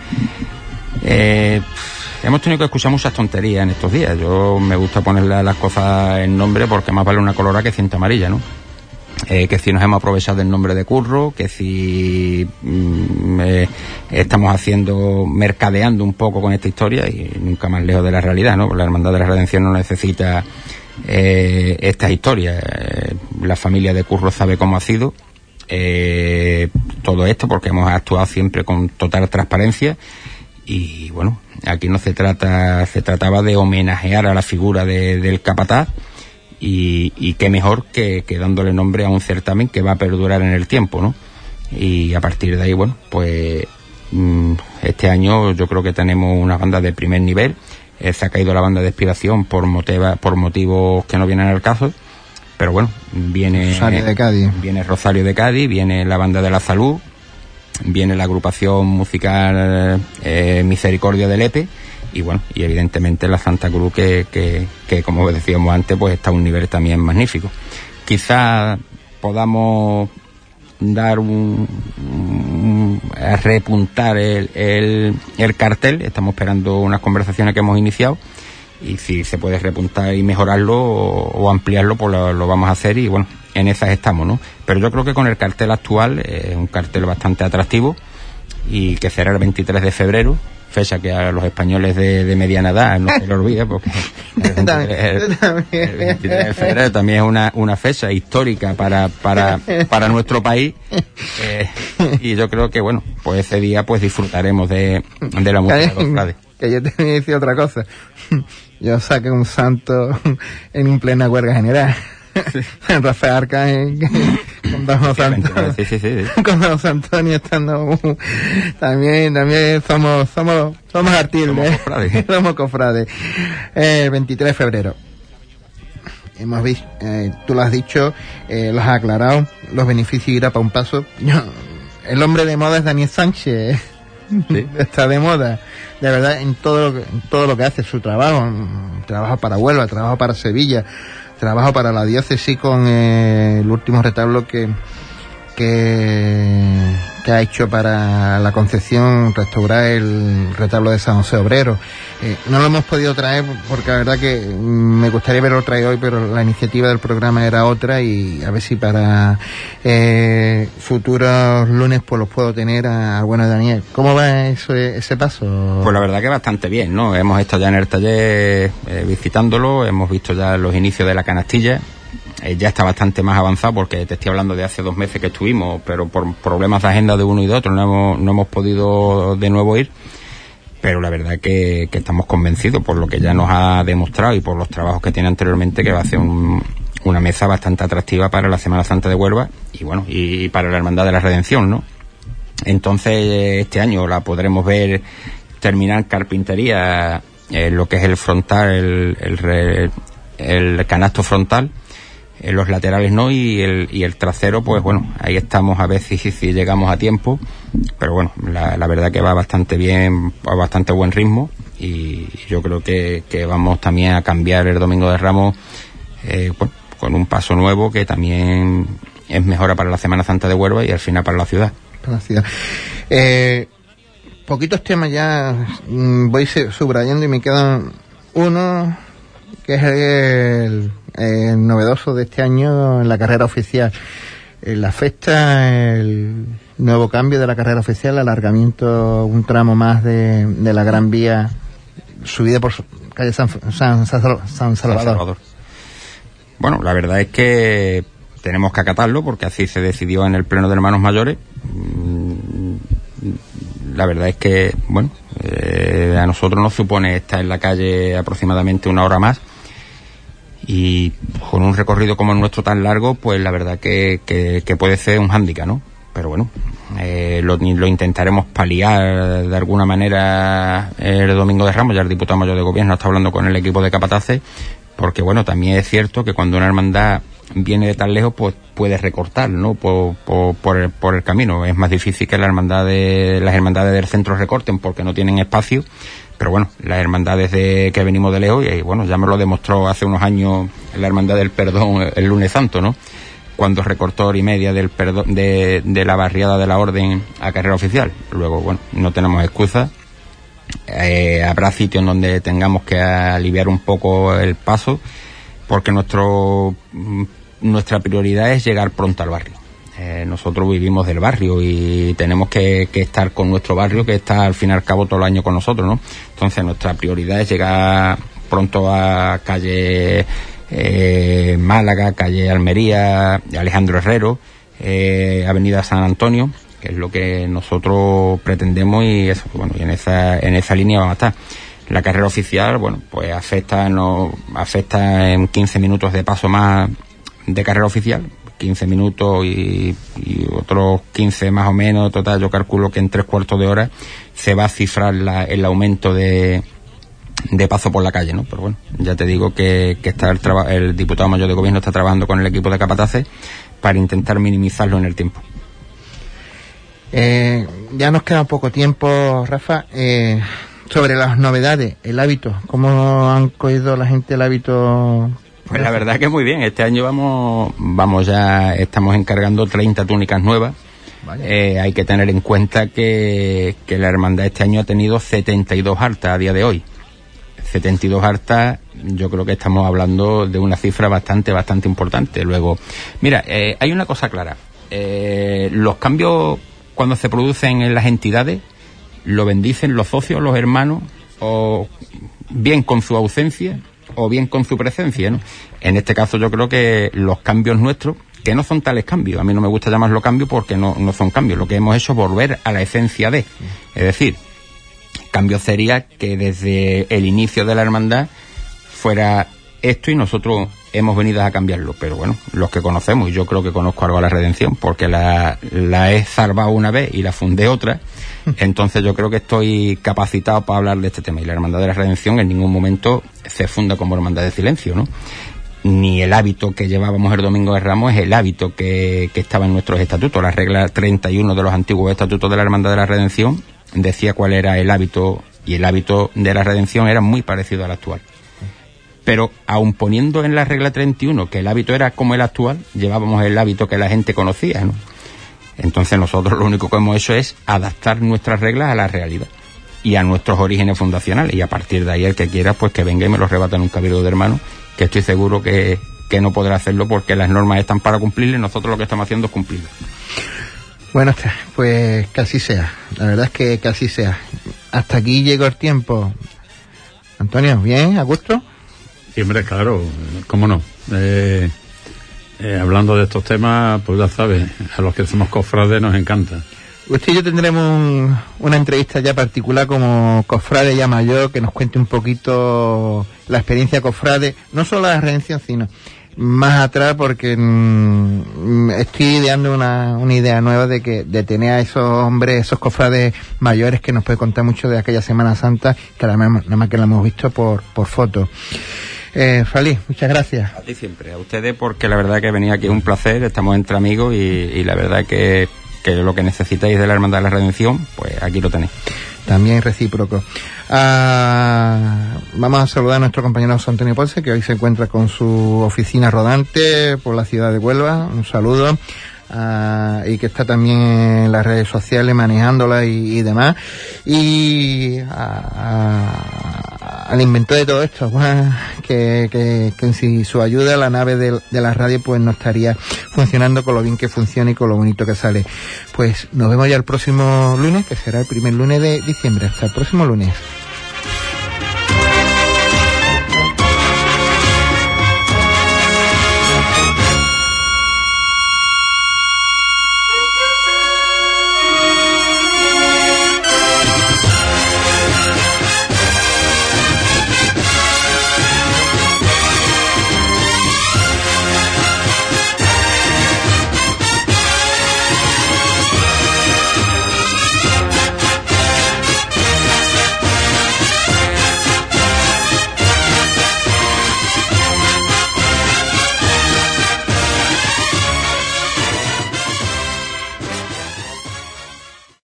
Eh, hemos tenido que escuchar muchas tonterías en estos días. Yo me gusta ponerle las cosas en nombre porque más vale una colora que cinta amarilla, ¿no? Eh, que si nos hemos aprovechado del nombre de Curro, que si mm, eh, estamos haciendo, mercadeando un poco con esta historia y nunca más lejos de la realidad, ¿no? La Hermandad de la Redención no necesita eh, estas historias. Eh, la familia de Curro sabe cómo ha sido todo esto porque hemos actuado siempre con total transparencia y bueno, aquí no se trata, se trataba de homenajear a la figura de- del capataz y, y qué mejor que, que dándole nombre a un certamen que va a perdurar en el tiempo, ¿no? Y a partir de ahí, bueno, pues mm, este año yo creo que tenemos una banda de primer nivel. Eh, se ha caído la banda de expiración por, motiva- por motivos que no vienen al caso. Pero bueno, viene Rosario de Cádiz. viene Rosario de Cádiz, viene la banda de la salud, viene la agrupación musical eh, Misericordia del Lepe y bueno, y evidentemente la Santa Cruz que, que, que, como decíamos antes pues está a un nivel también magnífico. Quizá podamos dar un, repuntar el, el, el cartel, estamos esperando unas conversaciones que hemos iniciado y si se puede repuntar y mejorarlo o, o ampliarlo, pues lo, lo, vamos a hacer y bueno, en esas estamos, ¿no? Pero yo creo que con el cartel actual es un cartel bastante atractivo y que será el 23 de febrero, fecha que a los españoles de, de mediana edad no se le olvida porque el 23, el 23 de febrero también es una, una fecha histórica para, para, para nuestro país eh, y yo creo que bueno, pues ese día pues disfrutaremos de, de la música de los Que yo te voy a decir otra cosa. Yo saqué un santo en un plena huelga general. Sí. Rafael Arcángel con Don Antonio, sí, sí, sí, con Don José Antonio estando también también somos somos somos artildes somos cofrades. Eh, 23 de febrero. Hemos visto eh, tú lo has dicho eh, lo has aclarado los beneficios irá para un paso. Yo, el hombre de moda es Daniel Sánchez. Está de moda. De verdad en todo lo que, en todo lo que hace su trabajo trabaja para Huelva trabaja para Sevilla trabajo para la diócesis con eh, el último retablo que, que, ha hecho para la Concepción, restaurar el retablo de San José Obrero. Eh, no lo hemos podido traer porque la verdad que me gustaría haberlo traído hoy, pero la iniciativa del programa era otra y a ver si para eh, futuros lunes pues los puedo tener al bueno Daniel. ¿Cómo va eso, ese paso? Pues la verdad que bastante bien, ¿no? Hemos estado ya en el taller eh, visitándolo, hemos visto ya los inicios de la canastilla, eh, ya está bastante más avanzado porque te estoy hablando de hace dos meses que estuvimos, pero por problemas de agenda de uno y de otro no hemos, no hemos podido de nuevo ir. Pero la verdad que, que, estamos convencidos por lo que ya nos ha demostrado y por los trabajos que tiene anteriormente que va a ser un, una mesa bastante atractiva para la Semana Santa de Huelva y bueno, y, para la Hermandad de la Redención, ¿no? Entonces este año la podremos ver terminar carpintería, eh, lo que es el frontal, el, el, el canasto frontal, en los laterales no y el, y el trasero pues bueno ahí estamos a ver si, llegamos a tiempo. Pero bueno la, verdad que va bastante bien a bastante buen ritmo y yo creo que, que vamos también a cambiar el domingo de Ramos eh, bueno, con un paso nuevo que también es mejora para la Semana Santa de Huelva y al final para la ciudad. Eh, poquitos temas ya mmm, voy subrayando y me quedan uno que es el novedoso de este año en la carrera oficial. Eh, la afecta el nuevo cambio de la carrera oficial, alargamiento un tramo más de, de la Gran Vía, subida por calle San, San, San, Salvador. San Salvador. Bueno, la verdad es que tenemos que acatarlo porque así se decidió en el Pleno de Hermanos Mayores. La verdad es que, bueno, eh, a nosotros nos supone estar en la calle aproximadamente una hora más y con un recorrido como el nuestro tan largo, pues la verdad que, que, puede ser un hándicap, ¿no? Pero bueno, eh, lo, intentaremos paliar de alguna manera el domingo de Ramos, ya el diputado mayor de gobierno está hablando con el equipo de Capatace, porque bueno, también es cierto que cuando una hermandad viene de tan lejos, pues puede recortar, ¿no? Por, por, el, por el camino. Es más difícil que la hermandad de, las hermandades del centro recorten porque no tienen espacio, pero bueno, las hermandades de que venimos de lejos, y bueno, ya me lo demostró hace unos años la hermandad del perdón el lunes santo, ¿no? Cuando recortó hora y media del perdón, de, de la barriada de la orden a carrera oficial. Luego, bueno, no tenemos excusa. Eh, habrá sitios donde tengamos que aliviar un poco el paso, porque nuestro, nuestra prioridad es llegar pronto al barrio. Eh, nosotros vivimos del barrio y tenemos que, estar con nuestro barrio que está al fin y al cabo todo el año con nosotros, ¿no? Entonces nuestra prioridad es llegar pronto a calle eh, Málaga, calle Almería, Alejandro Herrero, eh, Avenida San Antonio, que es lo que nosotros pretendemos y eso, bueno, y en esa, en esa línea vamos a estar. La carrera oficial, bueno, pues afecta, no, afecta en 15 minutos de paso más de carrera oficial, 15 minutos y, otros 15 más o menos, total, yo calculo que en tres cuartos de hora se va a cifrar la, el aumento de, de paso por la calle, ¿no? Pero bueno, ya te digo que, está el, el diputado mayor de gobierno está trabajando con el equipo de Capataces para intentar minimizarlo en el tiempo. Eh, ya nos queda poco tiempo, Rafa. Eh, sobre las novedades, el hábito, ¿cómo han cogido la gente el hábito pues la verdad que muy bien. Este año vamos, vamos ya, estamos encargando 30 túnicas nuevas. Vale. Eh, hay que tener en cuenta que, que, la hermandad este año ha tenido 72 altas a día de hoy. 72 hartas, yo creo que estamos hablando de una cifra bastante, bastante importante. Luego, mira, eh, hay una cosa clara. Eh, los cambios cuando se producen en las entidades, lo bendicen los socios, los hermanos, o bien con su ausencia o bien con su presencia. En este caso yo creo que los cambios nuestros, que no son tales cambios, a mí no me gusta llamarlo cambio porque no, no son cambios, lo que hemos hecho es volver a la esencia de. Es decir, cambio sería que desde el inicio de la hermandad fuera esto y nosotros hemos venido a cambiarlo. Pero bueno, los que conocemos, y yo creo que conozco algo a la redención, porque la, la he salvado una vez y la fundé otra, entonces yo creo que estoy capacitado para hablar de este tema. Y la Hermandad de la Redención en ningún momento se funda como Hermandad de Silencio, ¿no? Ni el hábito que llevábamos el Domingo de Ramos es el hábito que, que estaba en nuestros estatutos. La regla 31 de los antiguos estatutos de la Hermandad de la Redención decía cuál era el hábito y el hábito de la redención era muy parecido al actual. Pero aun poniendo en la regla 31 que el hábito era como el actual, llevábamos el hábito que la gente conocía, ¿no? Entonces nosotros lo único que hemos hecho es adaptar nuestras reglas a la realidad y a nuestros orígenes fundacionales y a partir de ahí el que quiera pues que venga y me lo rebata en un cabildo de hermanos que estoy seguro que, que no podrá hacerlo porque las normas están para cumplirlas y nosotros lo que estamos haciendo es cumplirlas. Bueno, pues que así sea. La verdad es que, que así sea. Hasta aquí llegó el tiempo. Antonio, ¿bien? ¿A gusto? Siempre, claro, cómo no. Eh, eh, hablando de estos temas, pues ya sabes, a los que somos cofrades nos encanta. Usted y yo tendremos un- una entrevista ya particular como cofrade ya mayor que nos cuente un poquito la experiencia cofrade, no solo la redención, sino más atrás porque mm, estoy ideando una, una idea nueva de que de tener a esos hombres, esos cofrades mayores que nos puede contar mucho de aquella Semana Santa que además nada más que la hemos visto por, por fotos. Eh, Fali, muchas gracias. A ti siempre, a ustedes porque la verdad que venía aquí es un placer, estamos entre amigos y, y la verdad que, que lo que necesitáis de la Hermandad de la Redención, pues aquí lo tenéis. También recíproco. Ah, vamos a saludar a nuestro compañero José Antonio Ponce, que hoy se encuentra con su oficina rodante por la ciudad de Huelva. Un saludo. Ah, y que está también en las redes sociales manejándola y, y demás. Y al inventor de todo esto, Juan, que, que, que sin su ayuda la nave de la radio pues no estaría funcionando con lo bien que funciona y con lo bonito que sale. Pues nos vemos ya el próximo lunes, que será el primer lunes de diciembre. Hasta el próximo lunes.